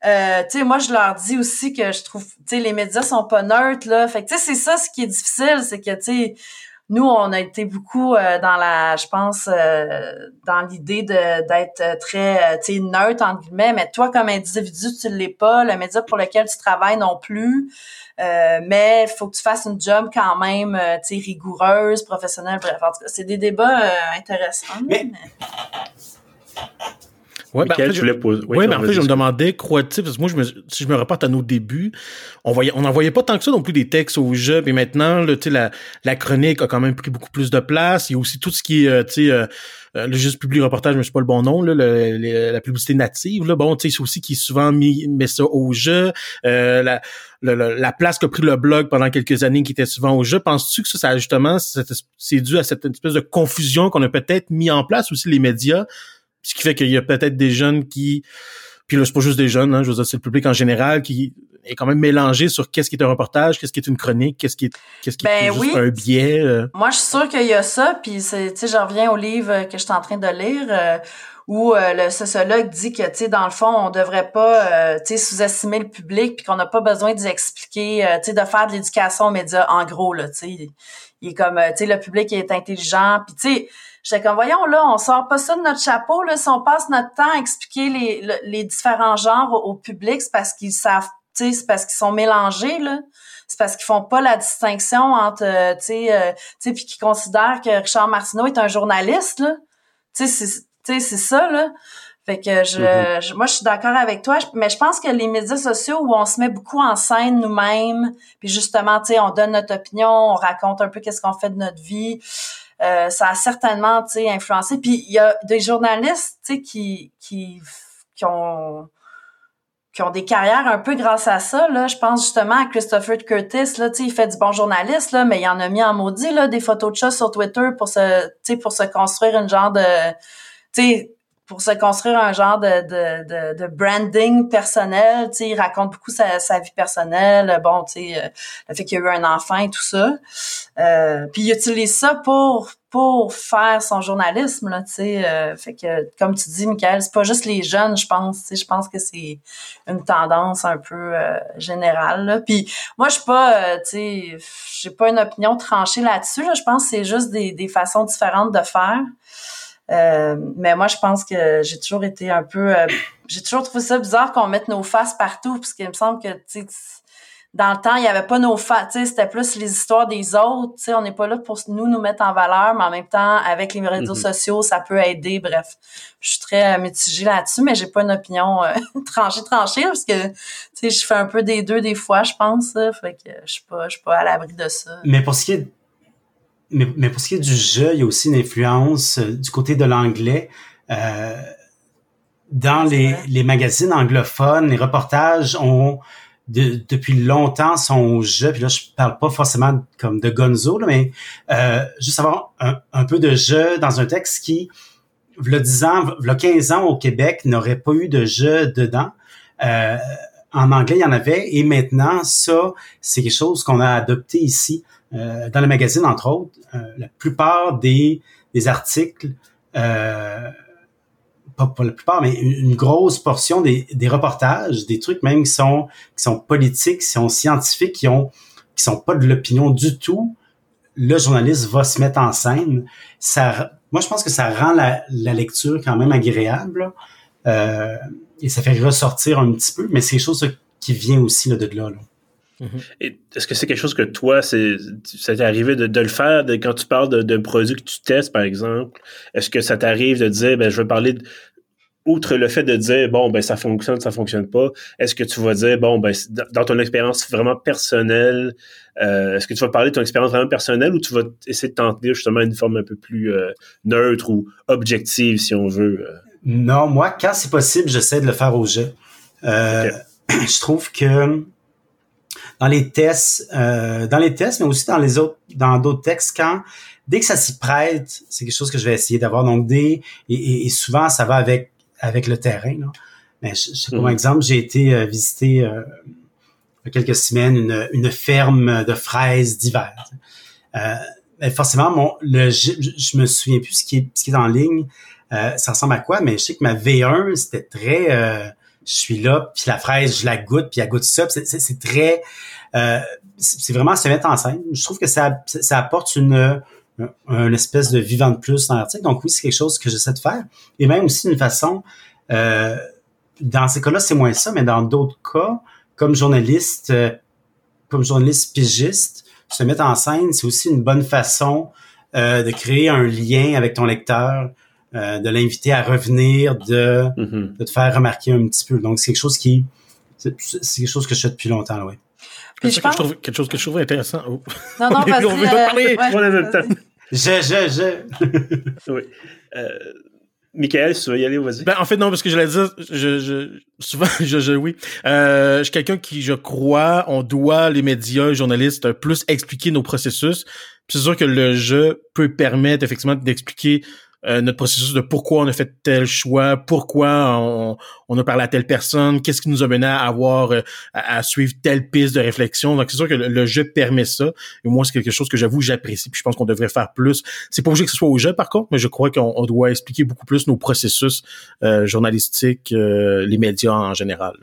Speaker 4: euh, tu sais, moi, je leur dis aussi que je trouve, tu sais, les médias sont pas neutres, là. Fait que, tu sais, c'est ça ce qui est difficile, c'est que, tu sais, nous, on a été beaucoup euh, dans la, je pense, euh, dans l'idée d'être très, tu sais, neutre, entre guillemets, mais toi, comme individu, tu l'es pas, le média pour lequel tu travailles non plus. mais il faut que tu fasses une job quand même, tu sais, rigoureuse, professionnelle, bref. En tout cas, c'est des débats intéressants. mais...
Speaker 2: Ouais, ben, en fait, je voulais poser. Oui, mais en fait, je me demandais, crois-tu, parce que moi, je me, si je me reporte à nos débuts, on voyait, on n'envoyait pas tant que ça non plus des textes au jeu, mais maintenant, tu sais, la, la chronique a quand même pris beaucoup plus de place. Il y a aussi tout ce qui est, euh, tu sais, euh, euh, le juste public reportage, mais c'est pas le bon nom, là, la publicité native, là, bon, tu sais, c'est aussi qui est souvent mis, met ça au jeu. Euh, la, la, place qu'a pris le blog pendant quelques années qui était souvent au jeu. Penses-tu que ça, ça justement, c'est dû à cette espèce de confusion qu'on a peut-être mis en place aussi les médias ce qui fait qu'il y a peut-être des jeunes qui, puis là, c'est pas juste des jeunes, hein, je veux dire, c'est le public en général qui est quand même mélangé sur qu'est-ce qui est un reportage, qu'est-ce qui est une chronique, qu'est-ce qui est, qu'est-ce qui est ben juste un biais. Euh.
Speaker 4: Moi, je suis sûre qu'il y a ça, puis c'est, tu sais, je reviens au livre que je suis en train de lire, euh, où euh, le sociologue dit que, tu sais, dans le fond, on devrait pas, tu sais, sous-estimer le public, puis qu'on n'a pas besoin d'expliquer, tu sais, de faire de l'éducation aux médias, en gros, là, tu sais. Il est comme, tu sais, le public est intelligent, puis tu sais, J'étais comme, voyons, là, on sort pas ça de notre chapeau, là, si on passe notre temps à expliquer les, les différents genres au, public, c'est parce qu'ils savent, tu sais, c'est parce qu'ils sont mélangés, là. C'est parce qu'ils font pas la distinction entre, euh, tu sais, euh, tu sais, puis qu'ils considèrent que Richard Martineau est un journaliste, là. Tu sais, c'est ça, là. Fait que je, mm-hmm. moi, je suis d'accord avec toi, mais je pense que les médias sociaux où on se met beaucoup en scène nous-mêmes, puis justement, tu sais, on donne notre opinion, on raconte un peu qu'est-ce qu'on fait de notre vie. Euh, ça a certainement, tu sais, influencé. Puis il y a des journalistes, tu sais, qui, qui, qui ont qui ont des carrières un peu grâce à ça. Là. Je pense justement à Christopher Curtis, là, il fait du bon journaliste, là, mais il en a mis en maudit là, des photos de chats sur Twitter pour se, pour se construire une genre de. sais pour se construire un genre de, de, de, de branding personnel. Tu sais, il raconte beaucoup sa, sa vie personnelle, bon, tu sais, euh, le fait qu'il a eu un enfant et tout ça. Euh, puis il utilise ça pour pour faire son journalisme là, tu sais. Euh, fait que comme tu dis, Michael, c'est pas juste les jeunes, je pense. Tu sais, je pense que c'est une tendance un peu générale. Là. Puis moi, je suis pas, tu sais, j'ai pas une opinion tranchée là-dessus. Là. Je pense que c'est juste des, des façons différentes de faire. Euh, mais moi, je pense que j'ai toujours été un peu... Euh, j'ai toujours trouvé ça bizarre qu'on mette nos faces partout, parce qu'il me semble que, tu dans le temps, il n'y avait pas nos faces, c'était plus les histoires des autres, tu sais, on n'est pas là pour nous nous mettre en valeur, mais en même temps, avec les réseaux mm-hmm. sociaux, ça peut aider, bref. Je suis très euh, mitigée là-dessus, mais j'ai pas une opinion tranchée, tranchée, parce que, tu sais, je fais un peu des deux des fois, je pense, fait que je suis pas, je suis pas à l'abri de ça.
Speaker 3: Mais pour ce qui est mais, mais, pour ce qui est du jeu, il y a aussi une influence euh, du côté de l'anglais. Euh, dans les, les, magazines anglophones, les reportages ont depuis longtemps sont au jeu. Puis là, je parle pas forcément comme de Gonzo, là, mais euh, juste avoir un, peu de jeu dans un texte qui, le 10 ans, le 15 ans au Québec, n'aurait pas eu de jeu dedans. Euh, en anglais, il y en avait, et maintenant, ça, c'est quelque chose qu'on a adopté ici. Euh, dans le magazine, entre autres, euh, la plupart des, des articles euh, pas pour la plupart, mais une, grosse portion des, des, reportages, des trucs même qui sont qui sont politiques, qui sont scientifiques, qui ont qui sont pas de l'opinion du tout, le journaliste va se mettre en scène. Ça, moi, je pense que ça rend la, la lecture quand même agréable euh, et ça fait ressortir un petit peu, mais c'est quelque chose qui vient aussi là, de là. là.
Speaker 1: Mm-hmm. Est-ce que c'est quelque chose que toi, c'est, ça t'est arrivé de, de, le faire de, quand tu parles d'un produit que tu testes, par exemple? Est-ce que ça t'arrive de dire, ben, je vais parler, de, outre le fait de dire, bon, ben, ça fonctionne, ça fonctionne pas, est-ce que tu vas dire, bon, ben, dans ton expérience vraiment personnelle, euh, est-ce que tu vas parler de ton expérience vraiment personnelle ou tu vas essayer de tenter justement une forme un peu plus euh, neutre ou objective, si on veut? Euh?
Speaker 3: Non, moi, quand c'est possible, j'essaie de le faire au jeu. Je trouve que dans les tests, euh, dans les tests, mais aussi dans les autres, dans d'autres textes, quand dès que ça s'y prête, c'est quelque chose que je vais essayer d'avoir. Donc, des et, souvent ça va avec avec le terrain. Là. Mais je, je sais, mhm. exemple, j'ai été euh, visiter euh, il y a quelques semaines une, une ferme de fraises d'hiver. Euh, forcément, mon, le, je, je, me souviens plus ce qui est, ce qui est en ligne. Euh, ça ressemble à quoi, mais je sais que ma V1, c'était très euh, je suis là, puis la fraise, je la goûte, puis elle goûte ça. C'est très... Euh, c'est vraiment se mettre en scène. Je trouve que ça, ça apporte une, une espèce de vivant de plus dans l'article. Donc oui, c'est quelque chose que j'essaie de faire. Et même aussi une façon... Euh, dans ces cas-là, c'est moins ça, mais dans d'autres cas, comme journaliste, euh, comme journaliste pigiste, se mettre en scène, c'est aussi une bonne façon euh, de créer un lien avec ton lecteur, euh, de l'inviter à revenir, de, mm-hmm. de te faire remarquer un petit peu. Donc, c'est quelque chose qui, c'est quelque chose que je fais depuis longtemps, oui.
Speaker 2: Puis je pense... je trouve, quelque chose que je trouve intéressant. Oh.
Speaker 4: Non, non, on veut
Speaker 2: pas parler.
Speaker 1: on a le temps.
Speaker 3: Je, je, je.
Speaker 1: oui. Euh, Michael, si tu veux y aller, vas-y.
Speaker 2: Ben, en fait, non, parce que je l'ai dit, je, je, souvent, je, je, oui. Euh, je suis quelqu'un qui, je crois, on doit, les médias, les journalistes, plus expliquer nos processus. c'est sûr que le jeu peut permettre, effectivement, d'expliquer euh, notre processus de pourquoi on a fait tel choix, pourquoi on, on a parlé à telle personne, qu'est-ce qui nous a mené à avoir euh, à, suivre telle piste de réflexion. Donc c'est sûr que le, jeu permet ça. Et moi c'est quelque chose que j'avoue j'apprécie. Puis je pense qu'on devrait faire plus. C'est pas obligé que ce soit au jeu par contre, mais je crois qu'on doit expliquer beaucoup plus nos processus euh, journalistiques, les médias en général.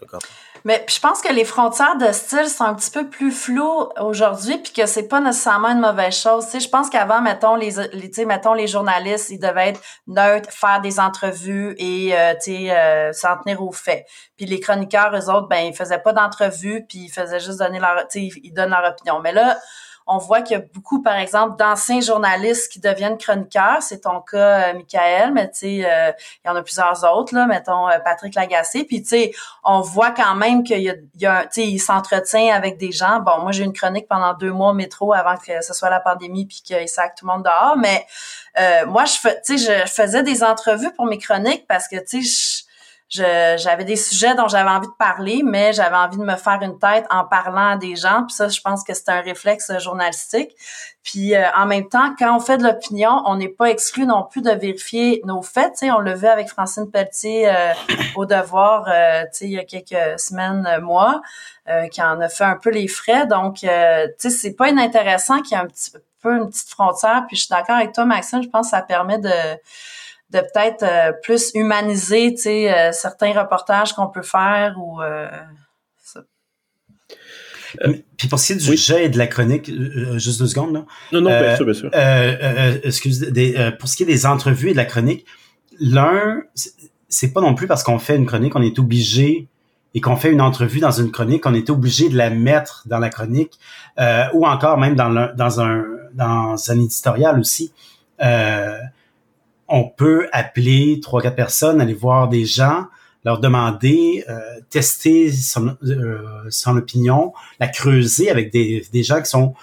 Speaker 4: Mais je pense que les frontières de style sont un petit peu plus floues aujourd'hui, puis que c'est pas nécessairement une mauvaise chose. Je pense qu'avant, mettons les, les mettons les journalistes, ils devaient être neutres, faire des entrevues et euh, euh, s'en tenir aux faits. Puis les chroniqueurs, eux autres, ben ils faisaient pas d'entrevues, puis ils faisaient juste donner leur, ils donnent leur opinion. Mais là, on voit qu'il y a beaucoup, par exemple, d'anciens journalistes qui deviennent chroniqueurs. C'est ton cas, euh, Michael, mais tu sais, euh, il y en a plusieurs autres, là, mettons euh, Patrick Lagacé. Puis tu sais, on voit quand même qu'il y a, il y a tu sais, il s'entretient avec des gens. Bon, moi j'ai une chronique pendant deux mois au métro avant que ce soit la pandémie puis qu'il sac tout le monde dehors. Mais moi, je fais, tu sais, je faisais des entrevues pour mes chroniques parce que tu sais, j'avais des sujets dont j'avais envie de parler, mais j'avais envie de me faire une tête en parlant à des gens. Puis ça, je pense que c'est un réflexe journalistique. Puis euh, en même temps, quand on fait de l'opinion, on n'est pas exclu non plus de vérifier nos faits. sais, on le vu avec Francine Pelletier euh, au devoir, euh, il y a quelques semaines, mois, qui en a fait un peu les frais. Donc, tu sais, c'est pas inintéressant qu'il y ait un petit peu une petite frontière. Puis je suis d'accord avec toi, Maxime. Je pense que ça permet de de peut-être euh, plus humaniser, tu sais, euh, certains reportages qu'on peut faire ou euh, ça.
Speaker 3: Puis pour ce qui est du jeu et de la chronique, juste deux secondes là.
Speaker 1: Non, non, bien sûr, bien sûr.
Speaker 3: excuse, des, pour ce qui est des entrevues et de la chronique, l'un, c'est pas non plus parce qu'on fait une chronique, on est obligé et qu'on fait une entrevue dans une chronique, on est obligé de la mettre dans la chronique, ou encore même dans, le, dans un dans un éditorial aussi. Euh, on peut appeler trois quatre personnes, aller voir des gens, leur demander, euh, tester son, euh, son, opinion, la creuser avec des, des gens qui sont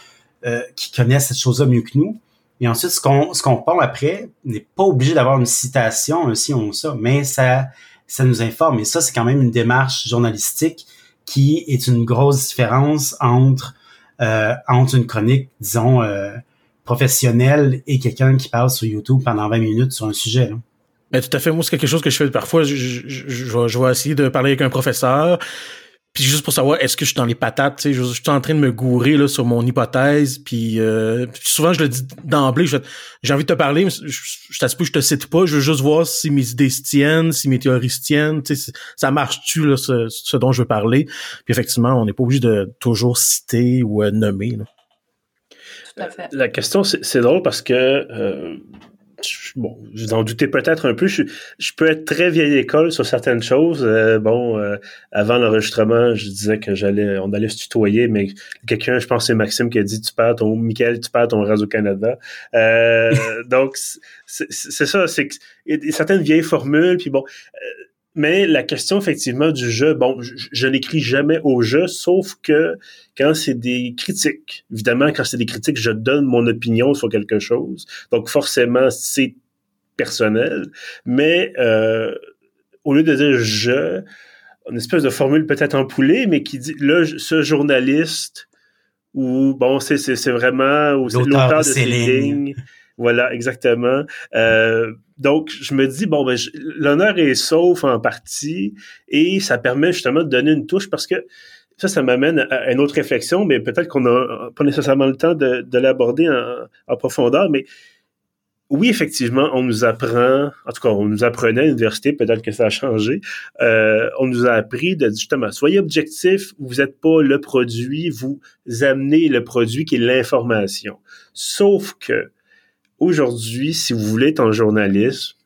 Speaker 3: euh, qui connaissent cette chose-là mieux que nous. Et ensuite, ce qu'on ce qu'on parle après n'est pas obligé d'avoir une citation, un ci, on ça, mais ça ça nous informe. Et ça, c'est quand même une démarche journalistique qui est une grosse différence entre entre une chronique, disons, professionnelle et quelqu'un qui parle sur YouTube pendant 20 minutes sur un sujet. Là.
Speaker 2: Ben, tout à fait. Moi, c'est quelque chose que je fais parfois. Je, vais essayer de parler avec un professeur. Puis juste pour savoir, est-ce que je suis dans les patates, tu sais, je, suis en train de me gourer là, sur mon hypothèse. Puis euh, souvent, je le dis d'emblée, j'ai envie de te parler, mais je, je t'assure je te cite pas. Je veux juste voir si mes idées se tiennent, si mes théories se tiennent. Ça marche-tu, ce, dont je veux parler? Puis effectivement, on n'est pas obligé de toujours citer ou euh, nommer.
Speaker 4: Tout à fait.
Speaker 1: La question, c'est drôle parce que... Euh bon, vous en doutez peut-être un peu, je, je, peux être très vieille école sur certaines choses. Euh, bon, euh, avant l'enregistrement, je disais que j'allais, on allait se tutoyer, mais quelqu'un, je pense c'est Maxime qui a dit tu perds ton, Michael, tu perds ton Radio Canada. Euh, donc c'est ça, c'est certaines vieilles formules, puis bon. Mais la question effectivement du jeu, bon, je, je n'écris jamais au jeu, sauf que quand c'est des critiques, évidemment, quand c'est des critiques, je donne mon opinion sur quelque chose. Donc forcément, c'est personnel. Mais euh, au lieu de dire je, une espèce de formule peut-être empoulée, mais qui dit là, ce journaliste ou bon, c'est c'est vraiment ou c'est l'auteur de ces lignes. Voilà, exactement. Euh, donc, je me dis, bon, ben, l'honneur est sauf en partie et ça permet justement de donner une touche parce que ça, ça m'amène à une autre réflexion, mais peut-être qu'on n'a pas nécessairement le temps de, de l'aborder en, en, profondeur, mais oui, effectivement, on nous apprend, en tout cas, on nous apprenait à l'université, peut-être que ça a changé, euh, on nous a appris de justement, soyez objectif, vous n'êtes pas le produit, vous amenez le produit qui est l'information. Sauf que aujourd'hui, si vous voulez être un journaliste,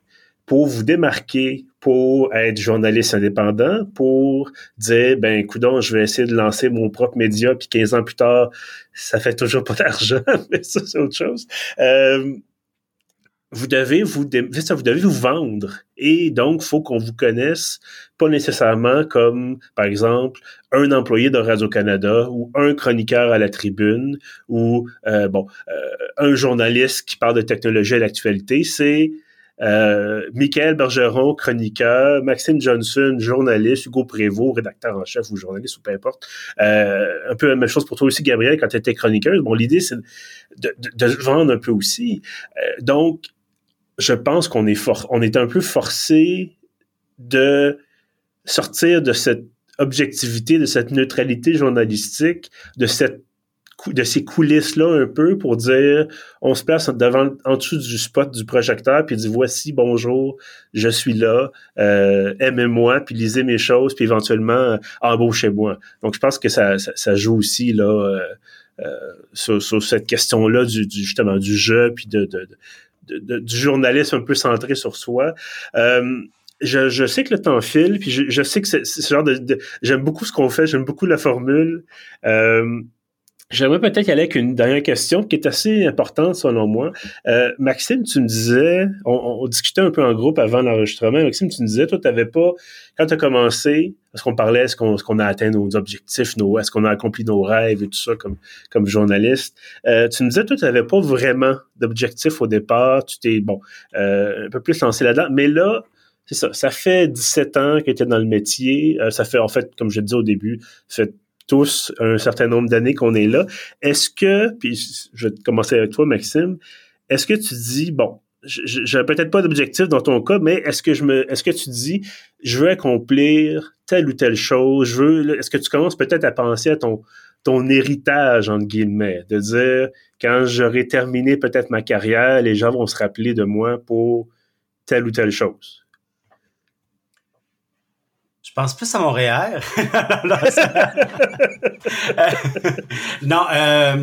Speaker 1: pour vous démarquer, pour être journaliste indépendant, pour dire, ben, écoute, je vais essayer de lancer mon propre média, puis 15 ans plus tard, ça fait toujours pas d'argent, mais ça, c'est autre chose. Euh, vous devez vous, vous devez vous vendre. Et donc, faut qu'on vous connaisse, pas nécessairement comme, par exemple, un employé de Radio-Canada ou un chroniqueur à la tribune ou, euh, bon, euh, un journaliste qui parle de technologie à l'actualité. C'est euh, Michael Bergeron, chroniqueur, Maxime Johnson, journaliste, Hugo Prévost, rédacteur en chef ou journaliste ou peu importe. Euh, un peu la même chose pour toi aussi, Gabriel, quand tu étais chroniqueuse. Bon, l'idée, c'est de, de, de, vendre un peu aussi. Euh, donc, je pense qu'on est for on est un peu forcé de sortir de cette objectivité, de cette neutralité journalistique, de cette de ces coulisses-là un peu pour dire on se place devant en dessous du spot du projecteur puis dit voici bonjour je suis là euh, aimez-moi puis lisez mes choses puis éventuellement embauchez-moi donc je pense que ça, ça, ça joue aussi là euh, euh, sur, sur, cette question-là du, du, justement du jeu puis de, de, de, du journalisme un peu centré sur soi. Je, je, sais que le temps file, puis je, je sais que c'est ce genre de, j'aime beaucoup ce qu'on fait, j'aime beaucoup la formule. Euh, J'aimerais peut-être aller avec une dernière question qui est assez importante selon moi. Euh, Maxime, tu me disais, on, on, discutait un peu en groupe avant l'enregistrement. Maxime, tu me disais, toi, tu n'avais pas, quand tu as commencé, est-ce qu'on parlait, est-ce qu'on qu'on a atteint nos objectifs, nos, est-ce qu'on a accompli nos rêves et tout ça comme, comme journaliste? Euh, tu me disais, toi, tu n'avais pas vraiment d'objectif au départ. Tu t'es, bon, euh, un peu plus lancé là-dedans. Mais là, c'est ça, ça fait 17 ans que tu es dans le métier. Euh, ça fait, en fait, comme je disais au début, ça fait tous un certain nombre d'années qu'on est là. Est-ce que, puis je vais commencer avec toi, Maxime, est-ce que tu dis, bon, j'ai peut-être pas d'objectif dans ton cas, mais est-ce que je me, est-ce que tu dis, je veux accomplir telle ou telle chose, je veux, est-ce que tu commences peut-être à penser à ton, ton héritage, entre guillemets, de dire, quand j'aurai terminé peut-être ma carrière, les gens vont se rappeler de moi pour telle ou telle chose?
Speaker 3: Je pense plus à Montréal. non, euh,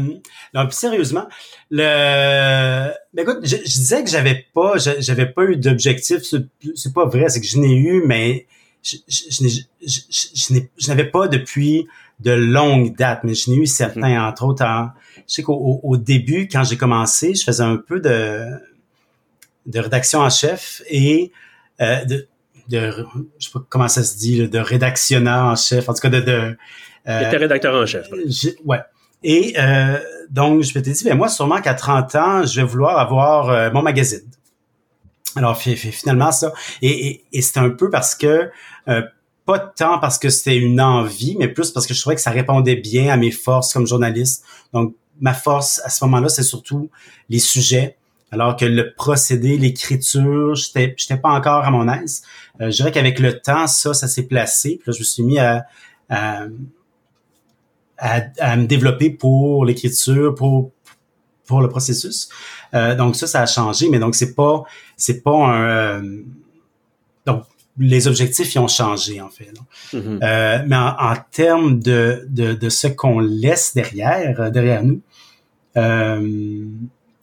Speaker 3: non, plus sérieusement, le, ben écoute, je, je, disais que j'avais pas, j'avais pas eu d'objectif. C'est pas vrai, c'est que je n'ai eu, mais je, je, je n'avais pas depuis de longue date, mais je n'ai eu certains, mm. entre autres. En, je sais qu'au au début, quand j'ai commencé, je faisais un peu de, de rédaction en chef et euh, de, de je sais pas comment ça se dit, de rédactionneur en chef, en tout cas de... de
Speaker 1: euh, rédacteur en chef.
Speaker 3: Ouais. Et euh, donc, je m'étais dit, ben moi, sûrement qu'à 30 ans, je vais vouloir avoir euh, mon magazine. Alors, finalement, ça. Et, et, et c'est un peu parce que, euh, pas tant parce que c'était une envie, mais plus parce que je trouvais que ça répondait bien à mes forces comme journaliste. Donc, ma force à ce moment-là, c'est surtout les sujets, alors que le procédé, l'écriture, j'étais, j'étais pas encore à mon aise. Euh, je dirais qu'avec le temps, ça, ça s'est placé. Puis là, je me suis mis à, à, à, me développer pour l'écriture, pour pour le processus. Euh, donc ça, ça a changé, mais donc c'est pas c'est pas un euh, donc les objectifs ils ont changé en fait. Mm-hmm. euh, mais en, en, termes de, de, de ce qu'on laisse derrière derrière nous,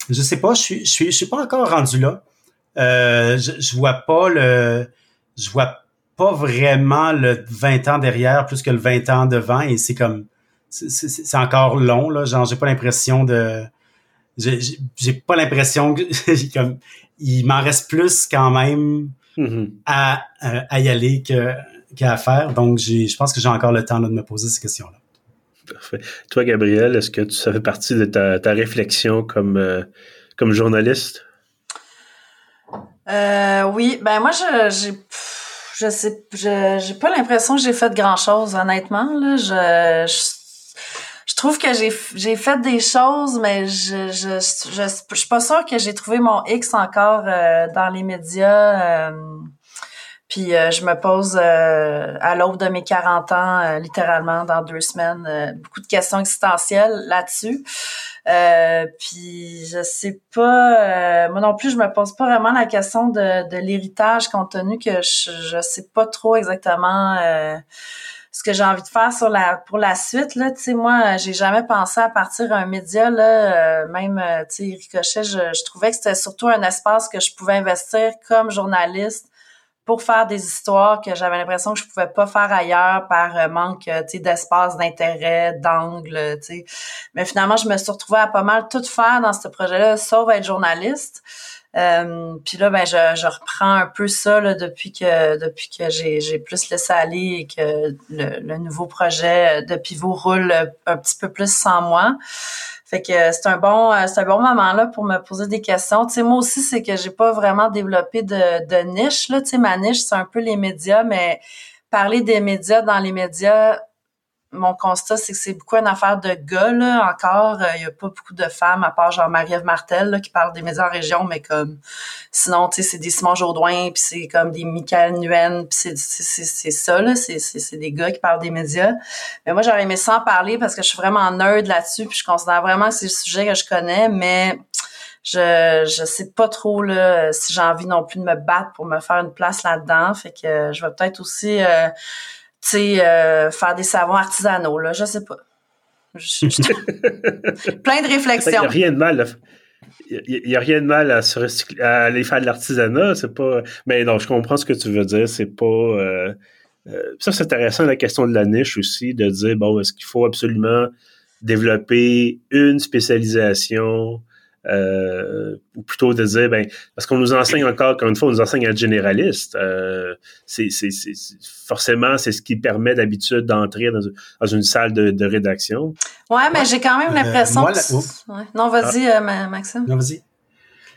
Speaker 3: je sais pas, je suis, je suis, je suis pas encore rendu là. Euh, je, je vois pas le, je vois pas vraiment le 20 ans derrière plus que le 20 ans devant et c'est comme, c'est encore long là. Genre, j'ai pas l'impression de, j'ai pas l'impression que comme, il m'en reste plus quand même mm-hmm. à, euh, à y aller que qu'à faire. Donc, j'ai, je pense que j'ai encore le temps de me poser ces questions-là.
Speaker 1: Toi, Gabriel, est-ce que ça fait partie de ta, réflexion comme, euh, comme journaliste?
Speaker 4: Euh, oui, ben moi, je, je sais, j'ai pas l'impression que j'ai fait grand chose, honnêtement. Là, je, je, trouve que j'ai, j'ai fait des choses, mais je, je, je, je, suis pas sûre que j'ai trouvé mon X encore euh, dans les médias. Puis euh, je me pose euh, à l'aube de mes 40 ans, euh, littéralement dans deux semaines, beaucoup de questions existentielles là-dessus. puis je sais pas, moi non plus, je me pose pas vraiment la question de, de l'héritage, compte tenu que je, je sais pas trop exactement ce que j'ai envie de faire sur la pour la suite. Là, tu sais, moi, j'ai jamais pensé à partir un média là, même tu sais, Ricochet, je, je trouvais que c'était surtout un espace que je pouvais investir comme journaliste pour faire des histoires que j'avais l'impression que je pouvais pas faire ailleurs par euh, manque euh, d'espace, d'intérêt, d'angle. Mais finalement, je me suis retrouvée à pas mal tout faire dans ce projet-là, sauf être journaliste. Euh, puis là, ben, je, je, reprends un peu ça là, depuis que depuis que j'ai, plus laissé aller et que le, le nouveau projet de Pivot roule un petit peu plus sans moi. Fait que c'est un bon euh, c'est un bon moment là pour me poser des questions. Tu sais moi aussi c'est que j'ai pas vraiment développé de, de niche là, tu sais ma niche c'est un peu les médias mais parler des médias dans les médias mon constat, c'est que c'est beaucoup une affaire de gars, là, encore. Il euh, y a pas beaucoup de femmes, à part genre Marie-Ève Martel, qui parle des médias en région, mais comme, sinon, tu sais, c'est des Simon Jourdouin, puis c'est comme des Michael Nguyen, puis c'est, ça, là, c'est, des gars qui parlent des médias. Mais moi, j'aurais aimé sans parler parce que je suis vraiment nerd là-dessus, puis je considère vraiment que c'est le sujet que je connais, mais je je sais pas trop là si j'ai envie non plus de me battre pour me faire une place là-dedans fait que je vais peut-être aussi euh, tu sais, euh, faire des savons artisanaux, là, je sais pas. Plein de réflexions.
Speaker 1: Il n'y a rien de mal. Il y, a rien de mal à, à aller faire de l'artisanat, c'est pas. Mais non, je comprends ce que tu veux dire. C'est pas. Euh, euh, ça, c'est intéressant la question de la niche aussi, de dire bon, est-ce qu'il faut absolument développer une spécialisation euh, ou plutôt de dire, ben, parce qu'on nous enseigne encore, comme une fois, on nous enseigne à être généraliste. Euh, c'est, c'est, c'est, forcément, c'est ce qui permet d'habitude d'entrer dans, dans, une salle de, de rédaction.
Speaker 4: Ouais, mais j'ai quand même euh, l'impression que... Non, vas-y, ah. euh, Maxime.
Speaker 3: Non, vas-y.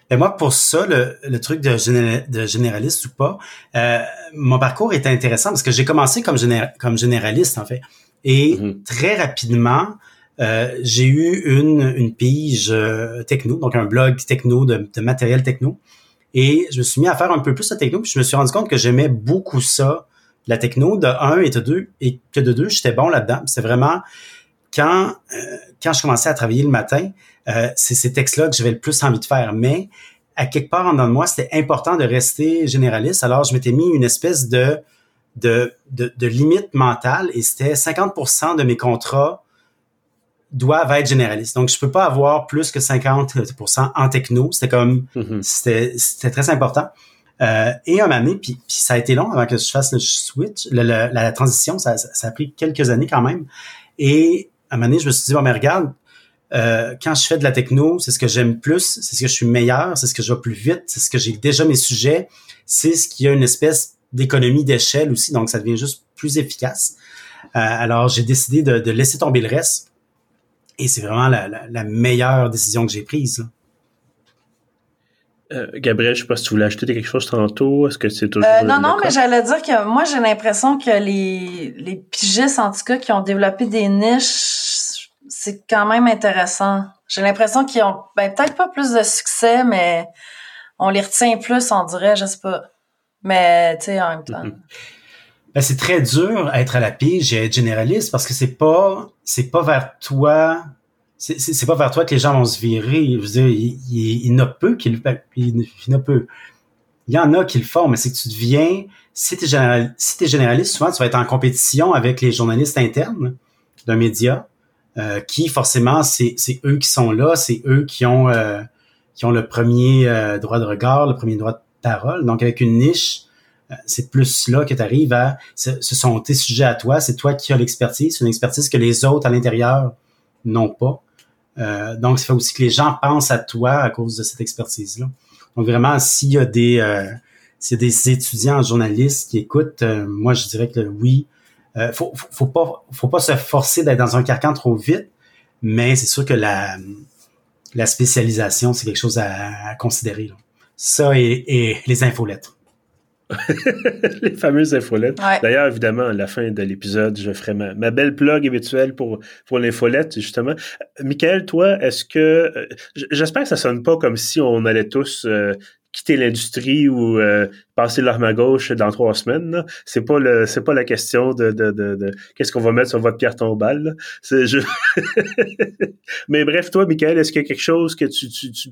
Speaker 3: Et moi, pour ça, le, le truc de, de, généraliste ou pas, euh, mon parcours était intéressant parce que j'ai commencé comme, comme généraliste, en fait. Et mm-hmm. très rapidement, euh, j'ai eu une, une pige euh, techno, donc un blog techno de, de, matériel techno. Et je me suis mis à faire un peu plus de techno, puis je me suis rendu compte que j'aimais beaucoup ça, la techno, de un et de deux, et que de deux, j'étais bon là-dedans. C'est vraiment quand euh, quand je commençais à travailler le matin, c'est ces textes-là que j'avais le plus envie de faire. Mais à quelque part en dedans de moi, c'était important de rester généraliste. Alors, je m'étais mis une espèce de de, de, de limite mentale et c'était 50% de mes contrats doivent être généralistes. Donc, je peux pas avoir plus que 50% en techno. C'était comme, mm-hmm. c'était, c'était très important. Euh, et un moment donné, puis, puis, ça a été long avant que je fasse le switch, la, transition, ça, ça, a pris quelques années quand même. Et à un moment donné, je me suis dit, bon, mais regarde, euh, quand je fais de la techno, c'est ce que j'aime plus, c'est ce que je suis meilleur, c'est ce que je vais plus vite, c'est ce que j'ai déjà mes sujets, c'est ce qui a une espèce d'économie d'échelle aussi, donc ça devient juste plus efficace. Euh, alors, j'ai décidé de, de laisser tomber le reste et c'est vraiment la, meilleure décision que j'ai prise.
Speaker 1: Euh, Gabriel, je sais pas si tu voulais ajouter quelque chose tantôt. Est-ce que c'est toujours.
Speaker 4: Euh, non, non, mais j'allais dire que moi, j'ai l'impression que les, les pigistes, en tout cas, qui ont développé des niches, c'est quand même intéressant. J'ai l'impression qu'ils ont ben, peut-être pas plus de succès, mais on les retient plus, on dirait, je sais pas. Mais, tu sais, en même temps.
Speaker 3: Ben, c'est très dur à être à la pige et être généraliste parce que c'est pas, c'est pas vers toi c'est pas vers toi que les gens vont se virer. Je veux dire, il, il, il y en a peu qui il, il peu. Il y en a qui le font, mais c'est que tu deviens, si tu es, si es généraliste, souvent tu vas être en compétition avec les journalistes internes d'un média, euh, qui forcément, c'est eux qui sont là, c'est eux qui ont euh, qui ont le premier euh, droit de regard, le premier droit de parole. Donc avec une niche, c'est plus là que tu arrives à, ce, sont tes sujets à toi, c'est toi qui as l'expertise, une expertise que les autres à l'intérieur n'ont pas. Euh, donc, ça fait aussi que les gens pensent à toi à cause de cette expertise-là. Donc, vraiment, s'il y a des, euh, s'il y a des étudiants journalistes qui écoutent, euh, moi, je dirais que oui, euh, faut, faut, pas, faut pas se forcer d'être dans un carcan trop vite, mais c'est sûr que la, la spécialisation, c'est quelque chose à, considérer. Ça et, et les infolettres.
Speaker 1: les fameuses infolettes. D'ailleurs, évidemment, à la fin de l'épisode, je ferai ma, belle plug habituelle pour, pour l'infolette, justement. Michael, toi, est-ce que... Euh, j'espère que ça sonne pas comme si on allait tous euh, quitter l'industrie ou euh, passer l'arme à gauche dans trois semaines. C'est pas le, c'est pas la question de, de, de, qu'est-ce qu'on va mettre sur votre pierre tombale. C'est je... Mais bref, toi, Michael, est-ce qu'il y a quelque chose que tu, tu, tu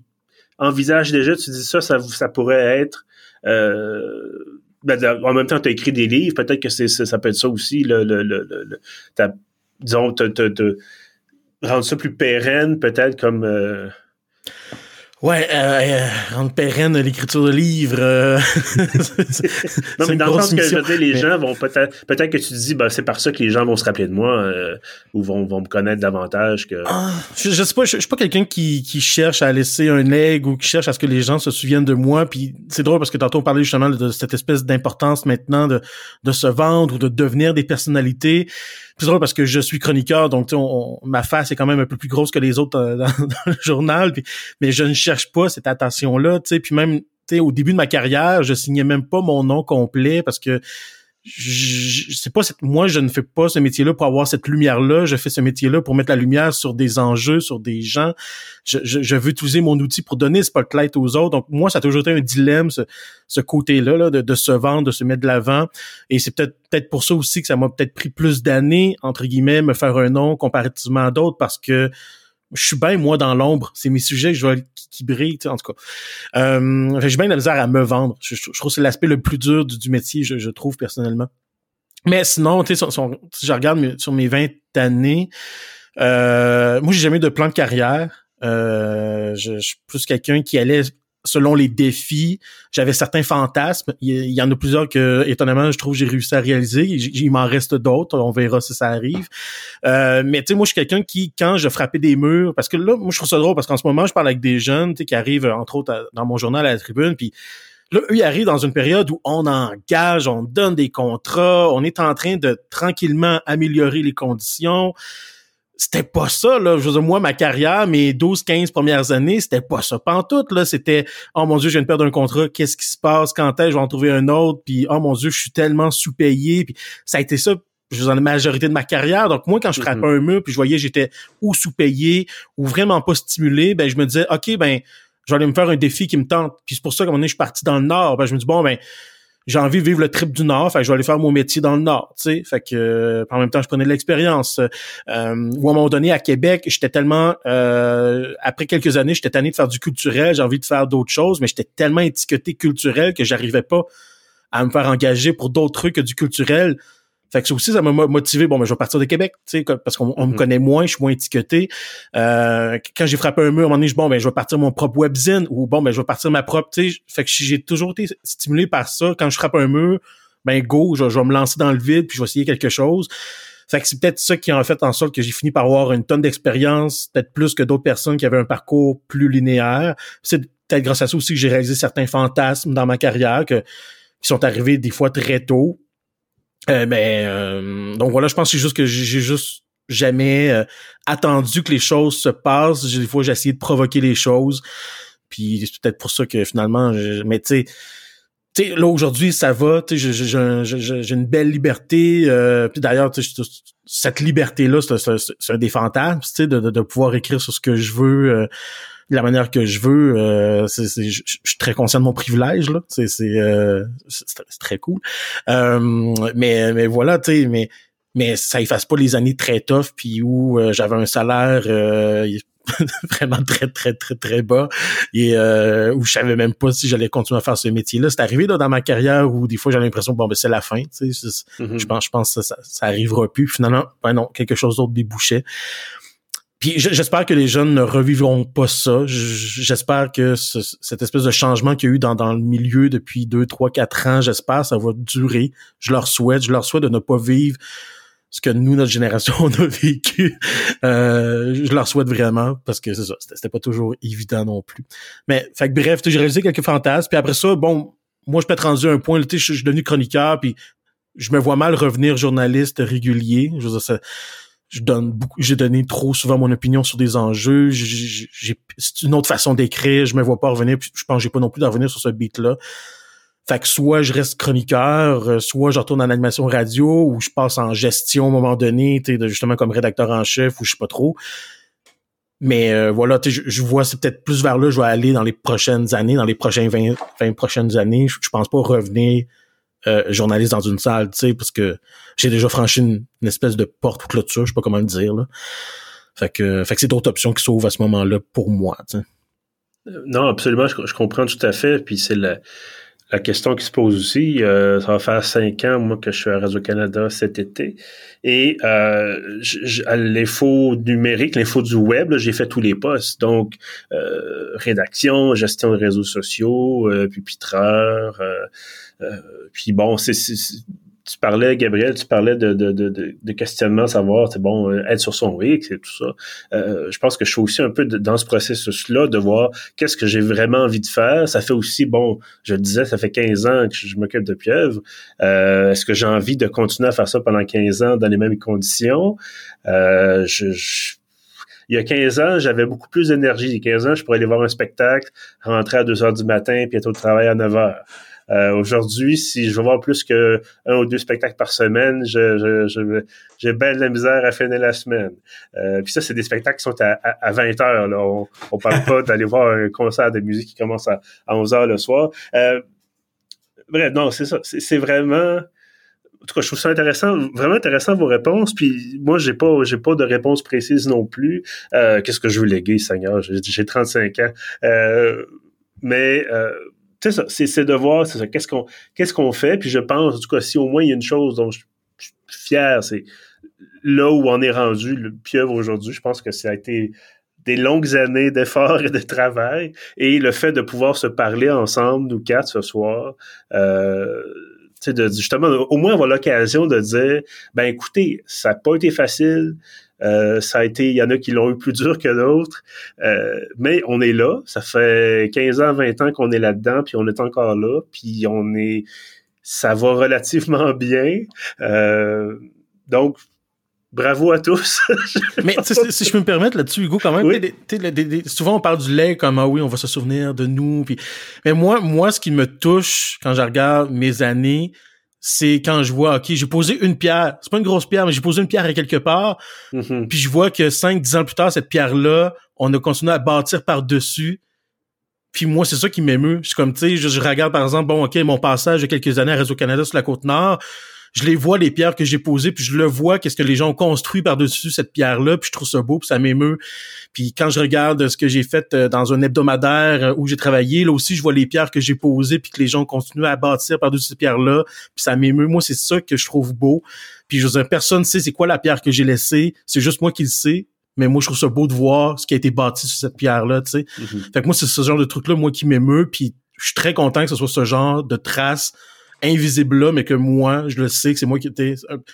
Speaker 1: envisages déjà, tu dis ça, ça, ça pourrait être euh, en même temps, tu as écrit des livres, peut-être que c'est, ça peut être ça aussi, le, le, le, le disons, te, rendre ça plus pérenne, peut-être comme euh,
Speaker 2: Ouais, euh, euh, rendre pérenne l'écriture de livres. Euh,
Speaker 1: non, mais dans le sens que je veux dire, les gens vont peut-être, peut-être que tu te dis, ben, c'est par ça que les gens vont se rappeler de moi euh, ou vont, vont me connaître davantage que.
Speaker 2: Ah, je, je, sais pas, je, je suis pas quelqu'un qui, qui cherche à laisser un leg ou qui cherche à ce que les gens se souviennent de moi. Puis c'est drôle parce que tantôt on parlait justement de cette espèce d'importance maintenant de, de se vendre ou de devenir des personnalités c'est drôle parce que je suis chroniqueur, donc on, ma face est quand même un peu plus grosse que les autres euh, dans, le journal, mais je ne cherche pas cette attention-là, tu sais, puis même au début de ma carrière, je signais même pas mon nom complet parce que je, moi je ne fais pas ce métier-là pour avoir cette lumière-là. Je fais ce métier-là pour mettre la lumière sur des enjeux sur des gens. Je, je, veux utiliser mon outil pour donner spotlight aux autres. Donc moi ça a toujours été un dilemme ce, ce côté-là là, de, de, se vendre de se mettre de l'avant. Et c'est peut-être peut-être pour ça aussi que ça m'a peut-être pris plus d'années entre guillemets me faire un nom comparativement à d'autres parce que je suis bien moi dans l'ombre. C'est mes sujets qui, brillent, en tout cas. Euh, j'ai bien de la misère à me vendre. Je, trouve que c'est l'aspect le plus dur du, métier, je, trouve personnellement. Mais sinon, tu sais, si je regarde sur mes 20 années, euh, moi j'ai jamais eu de plan de carrière. Euh, je, suis plus quelqu'un qui allait selon les défis, j'avais certains fantasmes. Il y en a plusieurs que, étonnamment, je trouve j'ai réussi à réaliser. Il m'en reste d'autres. On verra si ça arrive. Euh, mais tu sais, moi, je suis quelqu'un qui, quand je frappais des murs, parce que là, moi, je trouve ça drôle parce qu'en ce moment, je parle avec des jeunes, qui arrivent, entre autres, dans mon journal à la tribune, puis Là, eux, ils arrivent dans une période où on engage, on donne des contrats, on est en train de tranquillement améliorer les conditions c'était pas ça, là. Je veux dire, moi, ma carrière, mes 12, 15 premières années, c'était pas ça. tout là. C'était, oh mon Dieu, je viens de perdre un contrat. Qu'est-ce qui se passe? Quand est-ce je vais en trouver un autre? Puis, oh mon Dieu, je suis tellement sous-payé. Puis, ça a été ça, je dans la majorité de ma carrière. Donc, moi, quand je frappais mm-hmm. un mur, puis je voyais j'étais ou sous-payé ou vraiment pas stimulé, ben, je me disais, OK, ben, je vais aller me faire un défi qui me tente. Puis c'est pour ça qu'à un moment donné, je suis parti dans le Nord. Ben, je me dis, bon, ben, j'ai envie de vivre le trip du Nord, fait que je vais aller faire mon métier dans le Nord, tu sais. Fait que euh, en même temps, je prenais de l'expérience. Euh, ou à un moment donné, à Québec, j'étais tellement euh, après quelques années, j'étais tanné de faire du culturel, j'ai envie de faire d'autres choses, mais j'étais tellement étiqueté culturel que j'arrivais pas à me faire engager pour d'autres trucs que du culturel. Fait que ça aussi, ça m'a motivé. Bon, mais je vais partir de Québec, tu sais, parce qu'on me mm-hmm. connaît moins, je suis moins étiqueté. Euh, quand j'ai frappé un mur, à un moment donné, je bon, ben, je vais partir mon propre webzine ou bon, ben, je vais partir ma propre, tu sais. Fait que j'ai toujours été stimulé par ça. Quand je frappe un mur, ben, go, je, vais me lancer dans le vide puis je vais essayer quelque chose. Fait que c'est peut-être ça qui a en fait en sorte que j'ai fini par avoir une tonne d'expérience, peut-être plus que d'autres personnes qui avaient un parcours plus linéaire. C'est peut-être grâce à ça aussi que j'ai réalisé certains fantasmes dans ma carrière que, qui sont arrivés des fois très tôt euh, mais euh, donc voilà, je pense que c'est juste que j'ai juste jamais euh, attendu que les choses se passent. Des fois, j'ai essayé de provoquer les choses. Puis c'est peut-être pour ça que finalement, mais tu sais, là aujourd'hui ça va, j'ai une belle liberté. Euh, puis d'ailleurs, cette liberté là, c'est un des fantasmes, sais, de, de, pouvoir écrire sur ce que je veux. De la manière que je veux, euh, c'est, je suis très conscient de mon privilège là, c'est c'est euh, très cool. Euh, mais mais voilà, tu sais, mais mais ça efface pas les années très tough puis où euh, j'avais un salaire euh, vraiment très très très très bas et euh, où je savais même pas si j'allais continuer à faire ce métier-là. C'est arrivé là, dans ma carrière où des fois j'avais l'impression bon ben c'est la fin, tu sais, mm-hmm. je pense je pense que ça, ça, arrivera plus. finalement ben non quelque chose d'autre débouchait. Puis j'espère que les jeunes ne revivront pas ça. J'espère que cette espèce de changement qu'il y a eu dans, dans le milieu depuis deux, trois, quatre ans, j'espère ça va durer. Je leur souhaite, je leur souhaite de ne pas vivre ce que nous, notre génération, on a vécu. Euh, je leur souhaite vraiment parce que c'est ça, c'était pas toujours évident non plus. Mais fait que bref, j'ai réalisé quelques fantasmes. Puis après ça, bon, moi je peux être rendu à un point, je suis devenu chroniqueur, puis je me vois mal revenir journaliste régulier. Je veux dire, ça, je donne beaucoup, j'ai donné trop souvent mon opinion sur des enjeux. C'est une autre façon d'écrire. Je me vois pas revenir. Puis je pense que j'ai pas non plus d'en revenir sur ce beat-là. Fait que soit je reste chroniqueur, euh, soit je retourne en animation radio, ou je passe en gestion à un moment donné, justement comme rédacteur en chef, ou je sais pas trop. Mais euh, voilà, je, je vois c'est peut-être plus vers là je vais aller dans les prochaines années, dans les prochaines 20, 20 prochaines années. Je, je pense pas revenir euh, journaliste dans une salle, tu sais, parce que j'ai déjà franchi une, espèce de porte ou clôture, je sais pas comment le dire. Là. Fait que, fait que c'est d'autres options qui s'ouvrent à ce moment-là pour moi. Tu sais.
Speaker 1: Non, absolument, je, je, comprends tout à fait. Puis c'est la, la question qui se pose aussi, euh, ça va faire cinq ans, moi, que je suis à Radio-Canada cet été. Et euh, l'info numérique, l'info du web, j'ai fait tous les postes. Donc, euh, rédaction, gestion des réseaux sociaux, euh, pupitreur. Euh, euh, puis bon, c'est tu parlais, Gabriel, tu parlais de, de, de, de questionnement, savoir, c'est bon, euh, être sur son rythme, c'est tout ça. Euh, je pense que je suis aussi un peu dans ce processus-là de voir qu'est-ce que j'ai vraiment envie de faire. Ça fait aussi, bon, je le disais, ça fait 15 ans que je m'occupe de pieuvre. Euh, est-ce que j'ai envie de continuer à faire ça pendant 15 ans dans les mêmes conditions? Euh, je, il y a 15 ans, j'avais beaucoup plus d'énergie. Il y a 15 ans, je pourrais aller voir un spectacle, rentrer à 2 heures du matin, puis être au travail à 9 heures. Euh, aujourd'hui, si je veux voir plus que un ou deux spectacles par semaine, je, je, je j'ai bien de la misère à finir la semaine. Euh, puis ça, c'est des spectacles qui sont à, à, 20 heures. Là. On, on parle pas d'aller voir un concert de musique qui commence à, à 11 heures le soir. Euh, bref, non, c'est ça. C'est vraiment en tout cas, je trouve ça intéressant, vraiment intéressant vos réponses. Puis moi, j'ai pas, j'ai pas de réponse précise non plus. Euh, qu'est-ce que je veux léguer, Seigneur? J'ai 35 ans, euh, mais euh, c'est ça, c'est de voir, c'est ça, qu'est-ce qu'on qu'est-ce qu'on fait. Puis je pense, en tout cas, si au moins il y a une chose dont je, suis fier, c'est là où on est rendu, le pieuvre aujourd'hui, je pense que ça a été des longues années d'efforts et de travail. Et le fait de pouvoir se parler ensemble, nous quatre, ce soir, euh, de, justement, au moins avoir l'occasion de dire, ben écoutez, ça n'a pas été facile, euh, ça a été, il y en a qui l'ont eu plus dur que d'autres, euh, mais on est là. Ça fait 15 ans, 20 ans qu'on est là-dedans, puis on est encore là, puis on est, ça va relativement bien. Euh, donc, bravo à tous.
Speaker 2: mais si je peux me permettre là-dessus, Hugo, quand même, souvent on parle du lait comme ah oui, on va se souvenir de nous. Puis, mais moi, moi, ce qui me touche quand je regarde mes années, c'est quand je vois, OK, j'ai posé une pierre. C'est pas une grosse pierre, mais j'ai posé une pierre à quelque part. Mm-hmm. Puis je vois que cinq, dix ans plus tard, cette pierre-là, on a continué à bâtir par-dessus. Puis moi, c'est ça qui m'émeut. Je suis comme, tu sais, je, regarde par exemple, bon, OK, mon passage de quelques années à Réseau-Canada sur la Côte-Nord je les vois les pierres que j'ai posées puis je le vois qu'est-ce que les gens ont construit par-dessus cette pierre là puis je trouve ça beau puis ça m'émeut. Puis quand je regarde ce que j'ai fait euh, dans un hebdomadaire euh, où j'ai travaillé là aussi je vois les pierres que j'ai posées puis que les gens ont continué à bâtir par-dessus ces pierres là puis ça m'émeut. Moi c'est ça que je trouve beau. Puis je veux dire personne sait c'est quoi la pierre que j'ai laissée. C'est juste moi qui le sais. Mais moi je trouve ça beau de voir ce qui a été bâti sur cette pierre là tu sais. Mm-hmm. fait que moi c'est ce genre de truc là moi qui m'émeut. Puis je suis très content que ce soit ce genre de traces invisible là, mais que moi, je le sais que c'est moi qui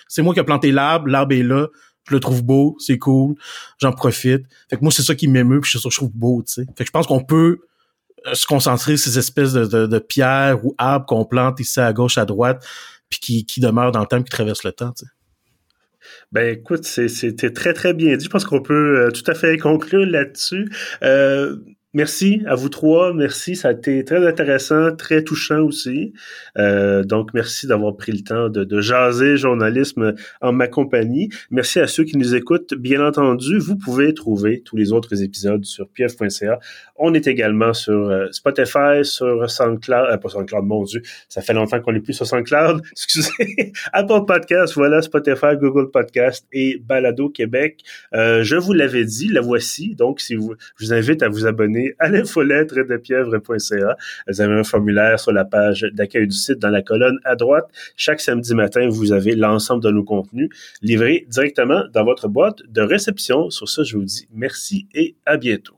Speaker 2: c'est moi qui ai planté l'arbre, l'arbre est là, je le trouve beau, c'est cool, j'en profite. Fait que moi, c'est ça qui m'émeut, puis c'est ça que je trouve beau, tu sais. Fait que je pense qu'on peut euh, se concentrer sur ces espèces de, de, pierres ou arbres qu'on plante ici à gauche, à droite, puis qui, qui demeurent dans le temps, qui traversent le temps, tu sais.
Speaker 1: Ben écoute, c'était très très bien dit. Je pense qu'on peut euh, tout à fait conclure là-dessus. Euh, merci à vous trois. Merci, ça a été très intéressant, très touchant aussi. Euh, donc, merci d'avoir pris le temps de, jaser journalisme en ma compagnie. Merci à ceux qui nous écoutent. Bien entendu, vous pouvez trouver tous les autres épisodes sur pieuf.ca. On est également sur euh, Spotify, sur SoundCloud, euh, pas SoundCloud, mon Dieu, ça fait longtemps qu'on n'est plus sur SoundCloud. Excusez. Apple Podcast, voilà, Spotify, Google Podcast et Balado Québec. Euh, je vous l'avais dit, la voici. Donc, si vous, je vous invite à vous abonner à l'infolettre de pièvre.ca. Vous avez un formulaire sur la page d'accueil du site dans la colonne à droite. Chaque samedi matin, vous avez l'ensemble de nos contenus livrés directement dans votre boîte de réception. Sur ça, je vous dis merci et à bientôt.